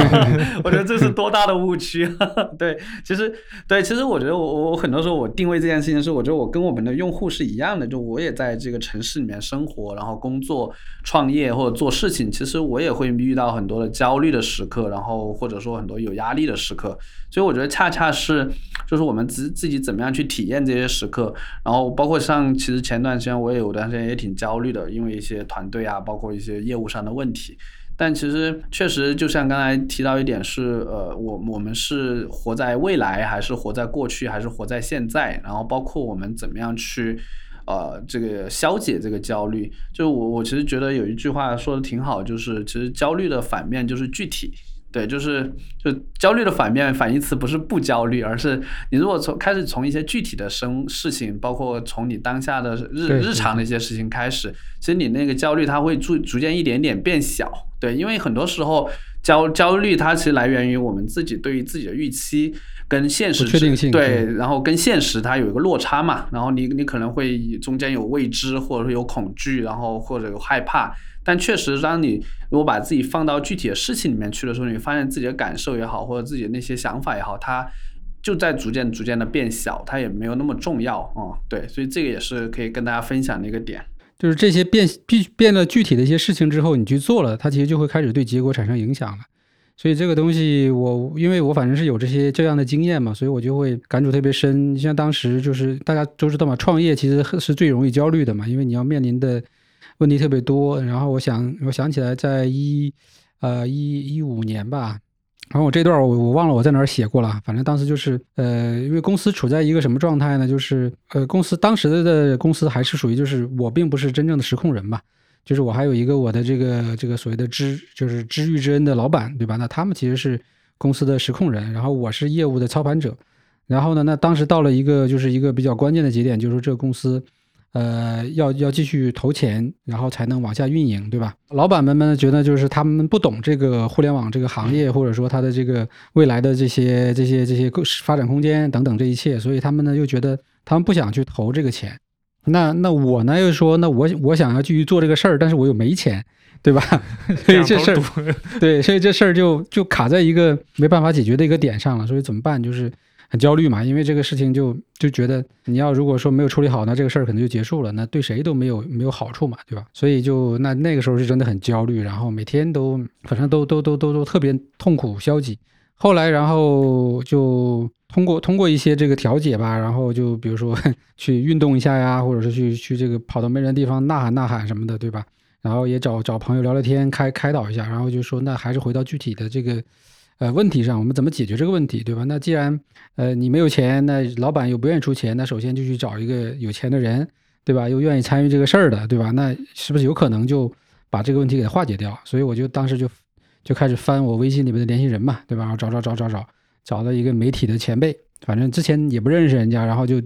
我觉得这是多大的误区？对，其实对，其实我觉得我我很多时候我定位这件事情是，我觉得我跟我们的用户是一样的，就我也在这个城市里面生活，然后工作、创业或者做事情，其实我也会遇到很多的焦虑的时刻，然后或者说很多有压力的时刻，所以我觉得恰恰是就是我们自自己怎么样去体验这些时刻，然后包括像其实前段时间我也有段时间也挺焦虑的，因为一些团队啊，包括一些业务上的问题。但其实确实，就像刚才提到一点是，呃，我我们是活在未来，还是活在过去，还是活在现在？然后包括我们怎么样去，呃，这个消解这个焦虑。就我我其实觉得有一句话说的挺好，就是其实焦虑的反面就是具体。对，就是就焦虑的反面反义词不是不焦虑，而是你如果从开始从一些具体的生事情，包括从你当下的日日常的一些事情开始，其实你那个焦虑它会逐逐渐一点点变小。对，因为很多时候焦焦虑它其实来源于我们自己对于自己的预期跟现实确定性对，然后跟现实它有一个落差嘛，然后你你可能会中间有未知，或者说有恐惧，然后或者有害怕。但确实，当你如果把自己放到具体的事情里面去的时候，你发现自己的感受也好，或者自己的那些想法也好，它就在逐渐逐渐的变小，它也没有那么重要啊。对，所以这个也是可以跟大家分享的一个点。就是这些变变变了具体的一些事情之后，你去做了，它其实就会开始对结果产生影响了。所以这个东西，我因为我反正是有这些这样的经验嘛，所以我就会感触特别深。像当时就是大家都知道嘛，创业其实是最容易焦虑的嘛，因为你要面临的。问题特别多，然后我想，我想起来，在一，呃，一一五年吧，然后我这段我我忘了我在哪儿写过了，反正当时就是，呃，因为公司处在一个什么状态呢？就是，呃，公司当时的公司还是属于就是我并不是真正的实控人嘛，就是我还有一个我的这个这个所谓的知就是知遇之恩的老板，对吧？那他们其实是公司的实控人，然后我是业务的操盘者，然后呢，那当时到了一个就是一个比较关键的节点，就是说这个公司。呃，要要继续投钱，然后才能往下运营，对吧？老板们们觉得就是他们不懂这个互联网这个行业，或者说它的这个未来的这些这些这些发展空间等等这一切，所以他们呢又觉得他们不想去投这个钱。那那我呢又说，那我我想要继续做这个事儿，但是我又没钱，对吧？所以这事儿，对，所以这事儿就就卡在一个没办法解决的一个点上了。所以怎么办？就是。很焦虑嘛，因为这个事情就就觉得你要如果说没有处理好，那这个事儿可能就结束了，那对谁都没有没有好处嘛，对吧？所以就那那个时候是真的很焦虑，然后每天都反正都都都都都特别痛苦消极。后来然后就通过通过一些这个调解吧，然后就比如说 去运动一下呀，或者是去去这个跑到没人的地方呐喊呐喊什么的，对吧？然后也找找朋友聊聊天，开开导一下，然后就说那还是回到具体的这个。呃，问题上我们怎么解决这个问题，对吧？那既然呃你没有钱，那老板又不愿意出钱，那首先就去找一个有钱的人，对吧？又愿意参与这个事儿的，对吧？那是不是有可能就把这个问题给化解掉？所以我就当时就就开始翻我微信里面的联系人嘛，对吧？然后找找找找找，找了一个媒体的前辈，反正之前也不认识人家，然后就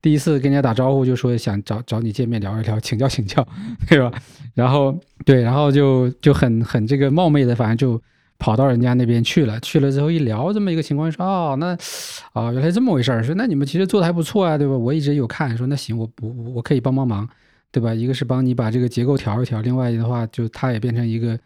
第一次跟人家打招呼，就说想找找你见面聊一聊，请教请教，对吧？然后对，然后就就很很这个冒昧的，反正就。跑到人家那边去了，去了之后一聊这么一个情况，说哦，那啊原来这么回事儿，说那你们其实做的还不错啊，对吧？我一直有看，说那行，我我我可以帮帮忙，对吧？一个是帮你把这个结构调一调，另外的话就他也变成一个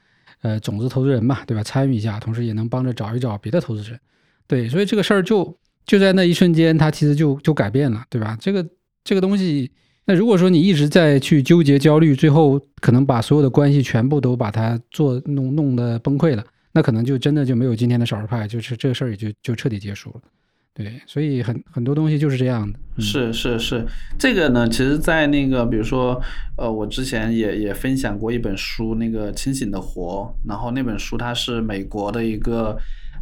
呃种子投资人嘛，对吧？参与一下，同时也能帮着找一找别的投资人，对，所以这个事儿就就在那一瞬间，他其实就就改变了，对吧？这个这个东西，那如果说你一直在去纠结焦虑，最后可能把所有的关系全部都把它做弄弄得崩溃了。那可能就真的就没有今天的少数派，就是这个事儿也就就彻底结束了，对，所以很很多东西就是这样的。是是是，这个呢，其实，在那个比如说，呃，我之前也也分享过一本书，那个《清醒的活》，然后那本书它是美国的一个。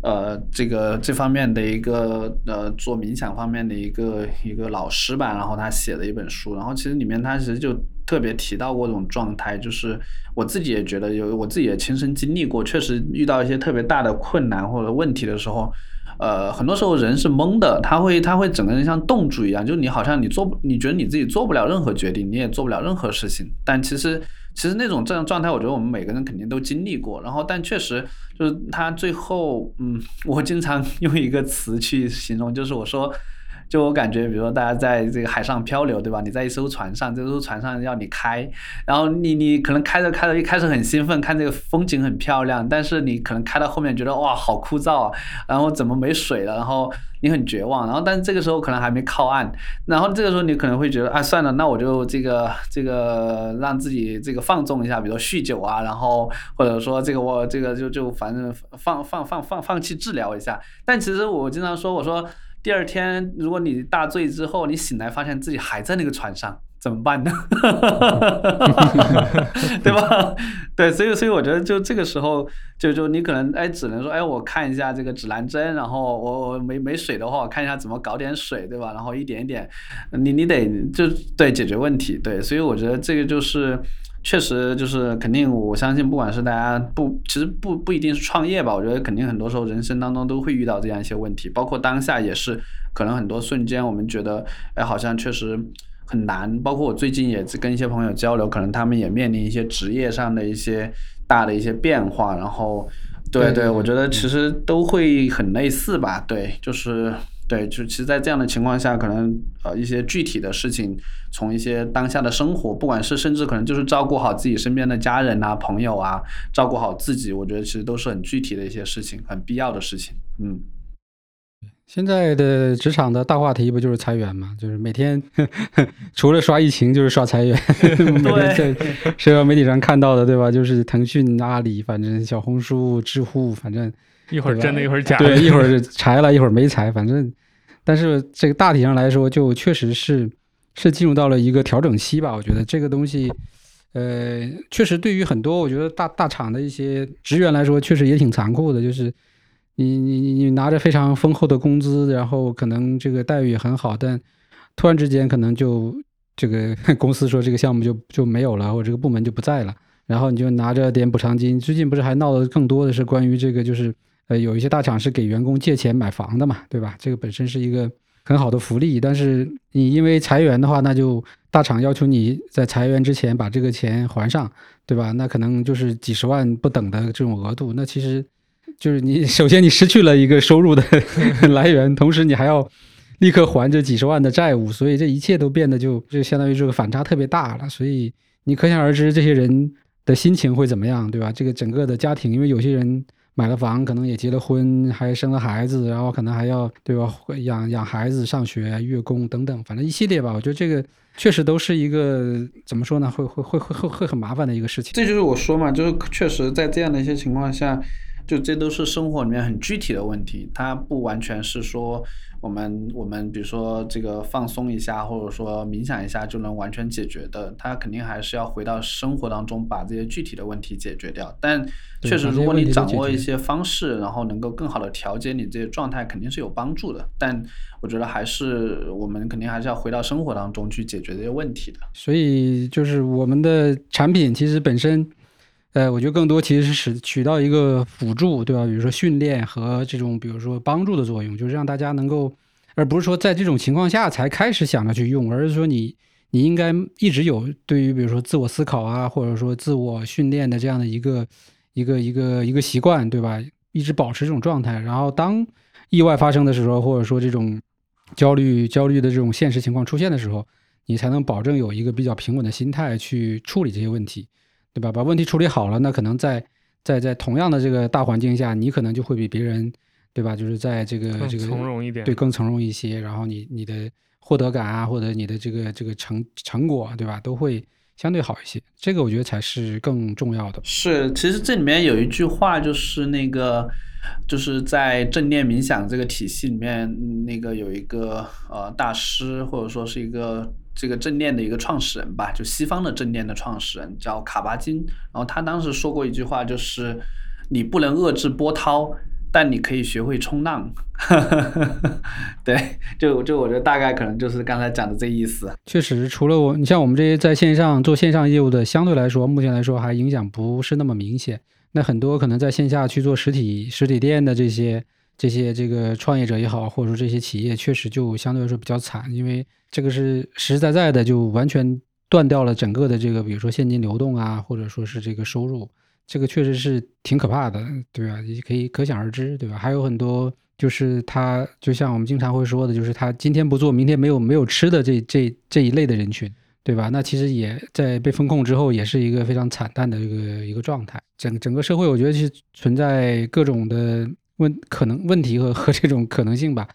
呃，这个这方面的一个呃，做冥想方面的一个一个老师吧，然后他写的一本书，然后其实里面他其实就特别提到过这种状态，就是我自己也觉得有，我自己也亲身经历过，确实遇到一些特别大的困难或者问题的时候，呃，很多时候人是懵的，他会他会整个人像冻住一样，就你好像你做，你觉得你自己做不了任何决定，你也做不了任何事情，但其实。其实那种这样状态，我觉得我们每个人肯定都经历过。然后，但确实就是他最后，嗯，我经常用一个词去形容，就是我说，就我感觉，比如说大家在这个海上漂流，对吧？你在一艘船上，这艘船上要你开，然后你你可能开着开着，一开始很兴奋，看这个风景很漂亮，但是你可能开到后面觉得哇，好枯燥啊，然后怎么没水了，然后你很绝望，然后但是这个时候可能还没靠岸，然后这个时候你可能会觉得，啊，算了，那我就这个这个让自己这个放纵一下，比如酗酒啊，然后或者说这个我这个就就反正放放放放放弃治疗一下，但其实我经常说，我说。第二天，如果你大醉之后，你醒来发现自己还在那个船上，怎么办呢？对吧？对，所以所以我觉得就这个时候，就就你可能哎，只能说哎，我看一下这个指南针，然后我我没没水的话，我看一下怎么搞点水，对吧？然后一点一点，你你得就对解决问题，对，所以我觉得这个就是。确实就是肯定，我相信不管是大家不，其实不不一定是创业吧，我觉得肯定很多时候人生当中都会遇到这样一些问题，包括当下也是，可能很多瞬间我们觉得，哎，好像确实很难。包括我最近也跟一些朋友交流，可能他们也面临一些职业上的一些大的一些变化，然后，对对，我觉得其实都会很类似吧，对，就是。对，就其实，在这样的情况下，可能呃一些具体的事情，从一些当下的生活，不管是甚至可能就是照顾好自己身边的家人啊、朋友啊，照顾好自己，我觉得其实都是很具体的一些事情，很必要的事情。嗯，现在的职场的大话题不就是裁员嘛？就是每天 除了刷疫情，就是刷裁员。每天在 社交媒体上看到的，对吧？就是腾讯、阿里，反正小红书、知乎，反正一会儿真的，一会儿假的，对，一会儿裁了，一会儿没裁，反正。但是这个大体上来说，就确实是是进入到了一个调整期吧。我觉得这个东西，呃，确实对于很多我觉得大大厂的一些职员来说，确实也挺残酷的。就是你你你你拿着非常丰厚的工资，然后可能这个待遇也很好，但突然之间可能就这个 公司说这个项目就就没有了，或者这个部门就不在了，然后你就拿着点补偿金。最近不是还闹得更多的是关于这个就是。呃，有一些大厂是给员工借钱买房的嘛，对吧？这个本身是一个很好的福利，但是你因为裁员的话，那就大厂要求你在裁员之前把这个钱还上，对吧？那可能就是几十万不等的这种额度，那其实就是你 首先你失去了一个收入的 来源，同时你还要立刻还这几十万的债务，所以这一切都变得就就相当于这个反差特别大了。所以你可想而知这些人的心情会怎么样，对吧？这个整个的家庭，因为有些人。买了房，可能也结了婚，还生了孩子，然后可能还要对吧，养养孩子、上学、月供等等，反正一系列吧。我觉得这个确实都是一个怎么说呢，会会会会 会会很麻烦的一个事情。这就是我说嘛，就是确实在这样的一些情况下。就这都是生活里面很具体的问题，它不完全是说我们我们比如说这个放松一下，或者说冥想一下就能完全解决的，它肯定还是要回到生活当中把这些具体的问题解决掉。但确实，如果你掌握一些方式，然后能够更好的调节你这些状态，肯定是有帮助的。但我觉得还是我们肯定还是要回到生活当中去解决这些问题的。所以就是我们的产品其实本身。呃，我觉得更多其实是使起到一个辅助，对吧？比如说训练和这种，比如说帮助的作用，就是让大家能够，而不是说在这种情况下才开始想着去用，而是说你你应该一直有对于比如说自我思考啊，或者说自我训练的这样的一个一个一个一个习惯，对吧？一直保持这种状态，然后当意外发生的时候，或者说这种焦虑焦虑的这种现实情况出现的时候，你才能保证有一个比较平稳的心态去处理这些问题。对吧？把问题处理好了，那可能在在在同样的这个大环境下，你可能就会比别人，对吧？就是在这个这个从容一点，对，更从容一些。然后你你的获得感啊，或者你的这个这个成成果，对吧？都会相对好一些。这个我觉得才是更重要的。是，其实这里面有一句话，就是那个就是在正念冥想这个体系里面，那个有一个呃大师，或者说是一个。这个正念的一个创始人吧，就西方的正念的创始人叫卡巴金。然后他当时说过一句话，就是你不能遏制波涛，但你可以学会冲浪。对，就就我觉得大概可能就是刚才讲的这意思。确实，除了我，你像我们这些在线上做线上业务的，相对来说，目前来说还影响不是那么明显。那很多可能在线下去做实体实体店的这些。这些这个创业者也好，或者说这些企业，确实就相对来说比较惨，因为这个是实实在在的，就完全断掉了整个的这个，比如说现金流动啊，或者说是这个收入，这个确实是挺可怕的，对吧？也可以可想而知，对吧？还有很多就是他就像我们经常会说的，就是他今天不做，明天没有没有吃的这这这一类的人群，对吧？那其实也在被风控之后，也是一个非常惨淡的一个一个状态。整整个社会，我觉得是存在各种的问可能问题和和这种可能性吧。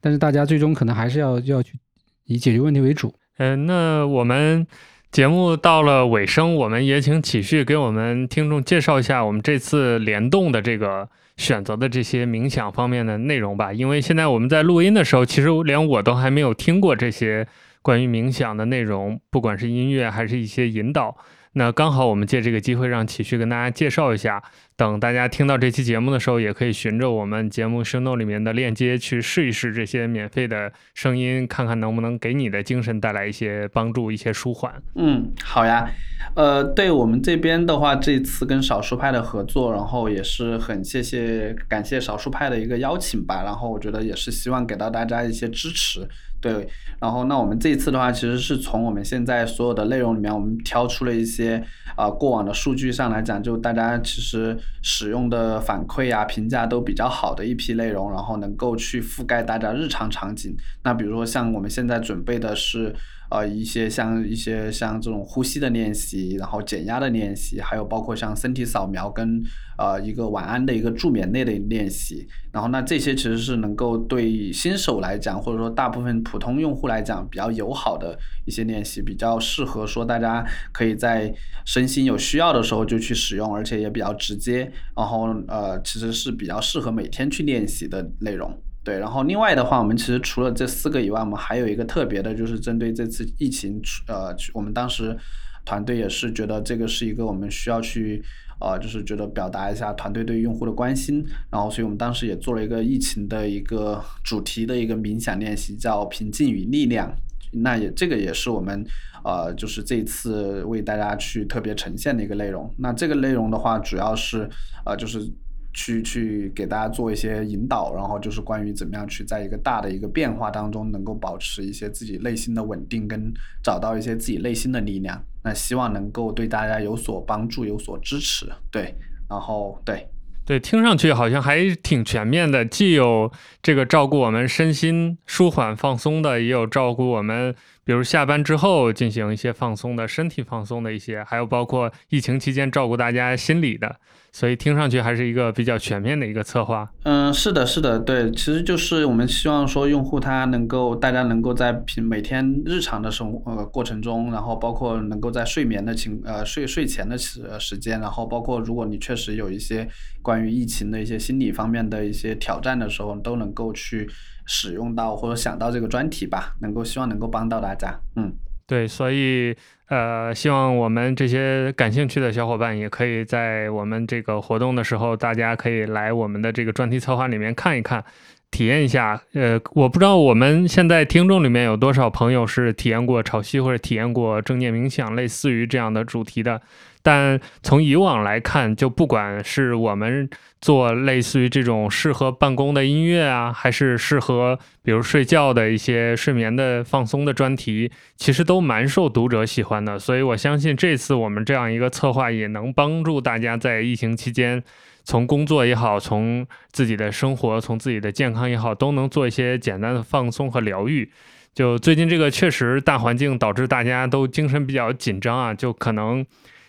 但是大家最终可能还是要要去以解决问题为主。嗯，那我们节目到了尾声，我们也请启旭给我们听众介绍一下我们这次联动的这个。选择的这些冥想方面的内容吧，因为现在我们在录音的时候，其实连我都还没有听过这些关于冥想的内容，不管是音乐还是一些引导。那刚好我们借这个机会让启旭跟大家介绍一下。等大家听到这期节目的时候，也可以循着我们节目声动里面的链接去试一试这些免费的声音，看看能不能给你的精神带来一些帮助、一些舒缓。嗯，好呀。呃，对我们这边的话，这次跟少数派的合作，然后也是很谢谢、感谢少数派的一个邀请吧。然后我觉得也是希望给到大家一些支持。对，然后那我们这一次的话，其实是从我们现在所有的内容里面，我们挑出了一些啊过往的数据上来讲，就大家其实使用的反馈啊、评价都比较好的一批内容，然后能够去覆盖大家日常场景。那比如说像我们现在准备的是。呃，一些像一些像这种呼吸的练习，然后减压的练习，还有包括像身体扫描跟呃一个晚安的一个助眠类的练习，然后那这些其实是能够对新手来讲，或者说大部分普通用户来讲比较友好的一些练习，比较适合说大家可以在身心有需要的时候就去使用，而且也比较直接，然后呃其实是比较适合每天去练习的内容。对，然后另外的话，我们其实除了这四个以外，我们还有一个特别的，就是针对这次疫情，呃，我们当时团队也是觉得这个是一个我们需要去，呃，就是觉得表达一下团队对用户的关心，然后所以我们当时也做了一个疫情的一个主题的一个冥想练习，叫平静与力量。那也这个也是我们，呃，就是这次为大家去特别呈现的一个内容。那这个内容的话，主要是，呃，就是。去去给大家做一些引导，然后就是关于怎么样去在一个大的一个变化当中，能够保持一些自己内心的稳定，跟找到一些自己内心的力量。那希望能够对大家有所帮助，有所支持。对，然后对对，听上去好像还挺全面的，既有这个照顾我们身心舒缓放松的，也有照顾我们，比如下班之后进行一些放松的身体放松的一些，还有包括疫情期间照顾大家心理的。所以听上去还是一个比较全面的一个策划。嗯，是的，是的，对，其实就是我们希望说用户他能够，大家能够在平每天日常的生活过程中，然后包括能够在睡眠的情呃睡睡前的时时间，然后包括如果你确实有一些关于疫情的一些心理方面的一些挑战的时候，都能够去使用到或者想到这个专题吧，能够希望能够帮到大家。嗯，对，所以。呃，希望我们这些感兴趣的小伙伴也可以在我们这个活动的时候，大家可以来我们的这个专题策划里面看一看，体验一下。呃，我不知道我们现在听众里面有多少朋友是体验过潮汐或者体验过正念冥想，类似于这样的主题的。但从以往来看，就不管是我们做类似于这种适合办公的音乐啊，还是适合比如睡觉的一些睡眠的放松的专题，其实都蛮受读者喜欢的。所以我相信这次我们这样一个策划也能帮助大家在疫情期间，从工作也好，从自己的生活，从自己的健康也好，都能做一些简单的放松和疗愈。就最近这个确实大环境导致大家都精神比较紧张啊，就可能。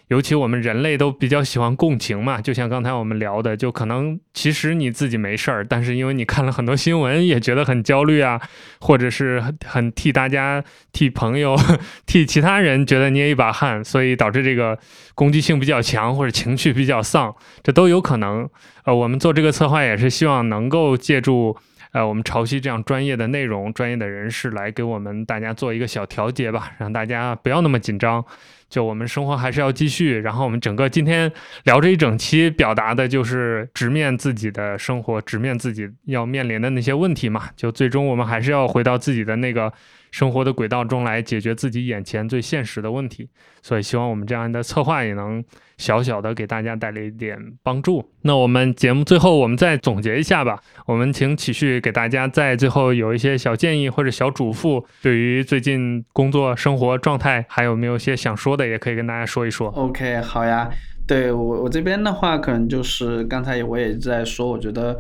尤其我们人类都比较喜欢共情嘛，就像刚才我们聊的，就可能其实你自己没事儿，但是因为你看了很多新闻，也觉得很焦虑啊，或者是很替大家、替朋友、替其他人觉得捏一把汗，所以导致这个攻击性比较强，或者情绪比较丧，这都有可能。呃，我们做这个策划也是希望能够借助呃我们潮汐这样专业的内容、专业的人士来给我们大家做一个小调节吧，让大家不要那么紧张。就我们生活还是要继续，然后我们整个今天聊这一整期，表达的就是直面自己的生活，直面自己要面临的那些问题嘛。就最终我们还是要回到自己的那个。生活的轨道中来解决自己眼前最现实的问题，所以希望我们这样的策划也能小小的给大家带来一点帮助。那我们节目最后我们再总结一下吧，我们请启旭给大家在最后有一些小建议或者小嘱咐，对于最近工作生活状态还有没有些想说的，也可以跟大家说一说。OK，好呀，对我我这边的话，可能就是刚才我也在说，我觉得。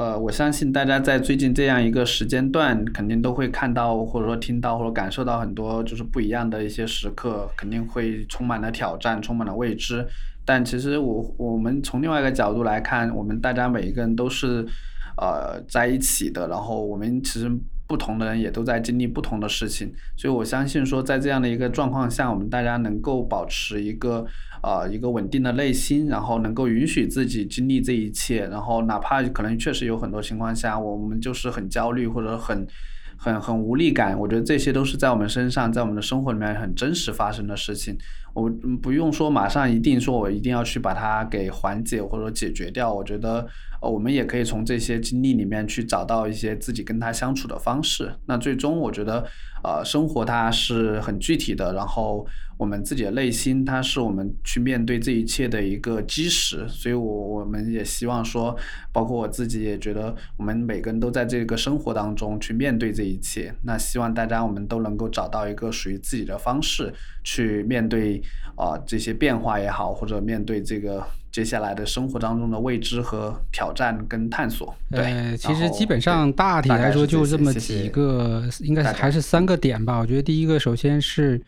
呃，我相信大家在最近这样一个时间段，肯定都会看到或者说听到或者感受到很多就是不一样的一些时刻，肯定会充满了挑战，充满了未知。但其实我我们从另外一个角度来看，我们大家每一个人都是呃在一起的，然后我们其实。不同的人也都在经历不同的事情，所以我相信说，在这样的一个状况下，我们大家能够保持一个呃一个稳定的内心，然后能够允许自己经历这一切，然后哪怕可能确实有很多情况下，我们就是很焦虑或者很很很无力感，我觉得这些都是在我们身上，在我们的生活里面很真实发生的事情。我不用说马上一定说我一定要去把它给缓解或者解决掉，我觉得。呃，我们也可以从这些经历里面去找到一些自己跟他相处的方式。那最终，我觉得，呃，生活它是很具体的，然后我们自己的内心，它是我们去面对这一切的一个基石。所以，我我们也希望说，包括我自己也觉得，我们每个人都在这个生活当中去面对这一切。那希望大家我们都能够找到一个属于自己的方式去面对啊这些变化也好，或者面对这个。接下来的生活当中的未知和挑战跟探索，对，其实基本上大体来说就这么几个，应该还是三个点吧。我觉得第一个，首先是，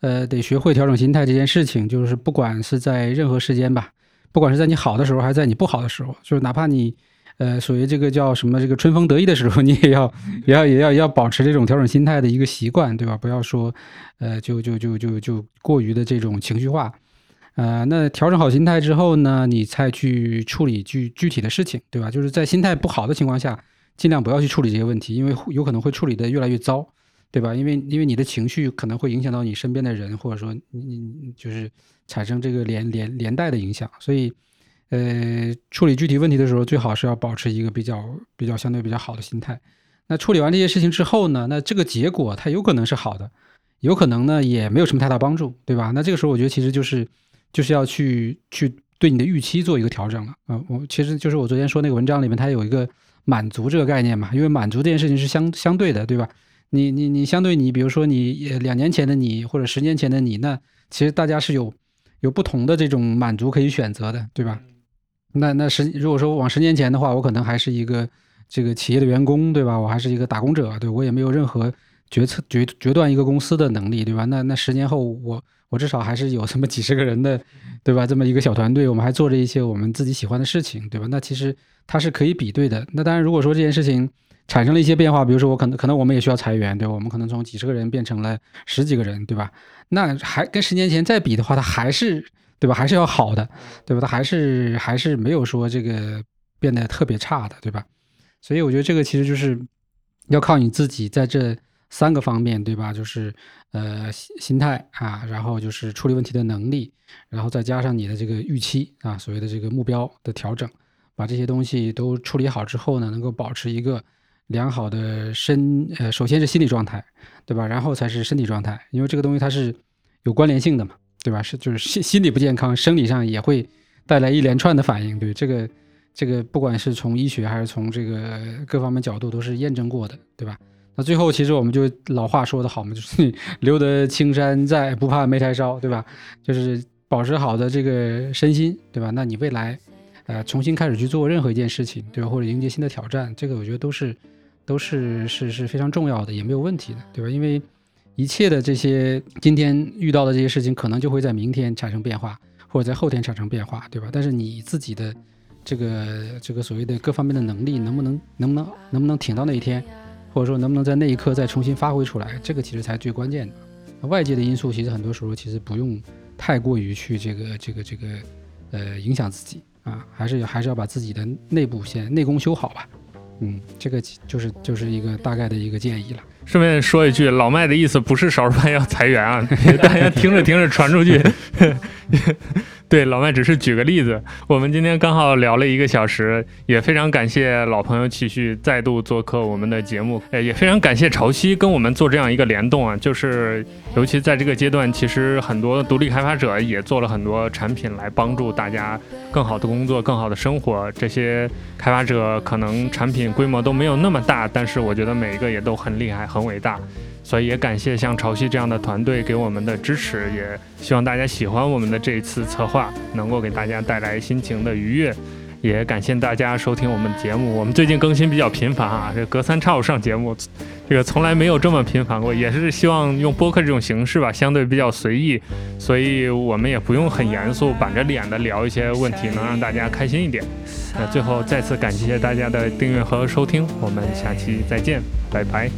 呃，得学会调整心态这件事情，就是不管是在任何时间吧，不管是在你好的时候，还是在你不好的时候，就是哪怕你，呃，属于这个叫什么这个春风得意的时候，你也要，也要，也要，要保持这种调整心态的一个习惯，对吧？不要说，呃，就就就就就过于的这种情绪化。呃，那调整好心态之后呢，你再去处理具具体的事情，对吧？就是在心态不好的情况下，尽量不要去处理这些问题，因为有可能会处理的越来越糟，对吧？因为因为你的情绪可能会影响到你身边的人，或者说你就是产生这个连连连带的影响，所以呃，处理具体问题的时候，最好是要保持一个比较比较相对比较好的心态。那处理完这些事情之后呢，那这个结果它有可能是好的，有可能呢也没有什么太大帮助，对吧？那这个时候我觉得其实就是。就是要去去对你的预期做一个调整了啊！我其实就是我昨天说那个文章里面，它有一个满足这个概念嘛，因为满足这件事情是相相对的，对吧？你你你相对你，比如说你两年前的你或者十年前的你，那其实大家是有有不同的这种满足可以选择的，对吧？那那十如果说往十年前的话，我可能还是一个这个企业的员工，对吧？我还是一个打工者，对我也没有任何决策决决断一个公司的能力，对吧？那那十年后我。我至少还是有这么几十个人的，对吧？这么一个小团队，我们还做着一些我们自己喜欢的事情，对吧？那其实它是可以比对的。那当然，如果说这件事情产生了一些变化，比如说我可能可能我们也需要裁员，对吧？我们可能从几十个人变成了十几个人，对吧？那还跟十年前再比的话，它还是对吧？还是要好的，对吧？它还是还是没有说这个变得特别差的，对吧？所以我觉得这个其实就是要靠你自己在这。三个方面，对吧？就是呃心心态啊，然后就是处理问题的能力，然后再加上你的这个预期啊，所谓的这个目标的调整，把这些东西都处理好之后呢，能够保持一个良好的身呃，首先是心理状态，对吧？然后才是身体状态，因为这个东西它是有关联性的嘛，对吧？是就是心心理不健康，生理上也会带来一连串的反应，对这个这个不管是从医学还是从这个各方面角度都是验证过的，对吧？那最后，其实我们就老话说得好嘛，就是 留得青山在，不怕没柴烧，对吧？就是保持好的这个身心，对吧？那你未来，呃，重新开始去做任何一件事情，对吧？或者迎接新的挑战，这个我觉得都是，都是是是非常重要的，也没有问题的，对吧？因为一切的这些今天遇到的这些事情，可能就会在明天产生变化，或者在后天产生变化，对吧？但是你自己的这个这个所谓的各方面的能力，能不能能不能能不能挺到那一天？或者说能不能在那一刻再重新发挥出来，这个其实才最关键的。外界的因素其实很多时候其实不用太过于去这个这个这个呃影响自己啊，还是还是要把自己的内部先内功修好吧。嗯，这个就是就是一个大概的一个建议了。顺便说一句，老麦的意思不是少数派要裁员啊，大家听着听着传出去。对，老麦只是举个例子。我们今天刚好聊了一个小时，也非常感谢老朋友继续再度做客我们的节目。呃，也非常感谢潮汐跟我们做这样一个联动啊。就是尤其在这个阶段，其实很多独立开发者也做了很多产品来帮助大家更好的工作、更好的生活。这些开发者可能产品规模都没有那么大，但是我觉得每一个也都很厉害、很伟大。所以也感谢像潮汐这样的团队给我们的支持，也希望大家喜欢我们的这一次策划，能够给大家带来心情的愉悦。也感谢大家收听我们节目。我们最近更新比较频繁啊，这隔三差五上节目，这个从来没有这么频繁过。也是希望用播客这种形式吧，相对比较随意，所以我们也不用很严肃、板着脸的聊一些问题，能让大家开心一点。那最后再次感谢大家的订阅和收听，我们下期再见，拜拜。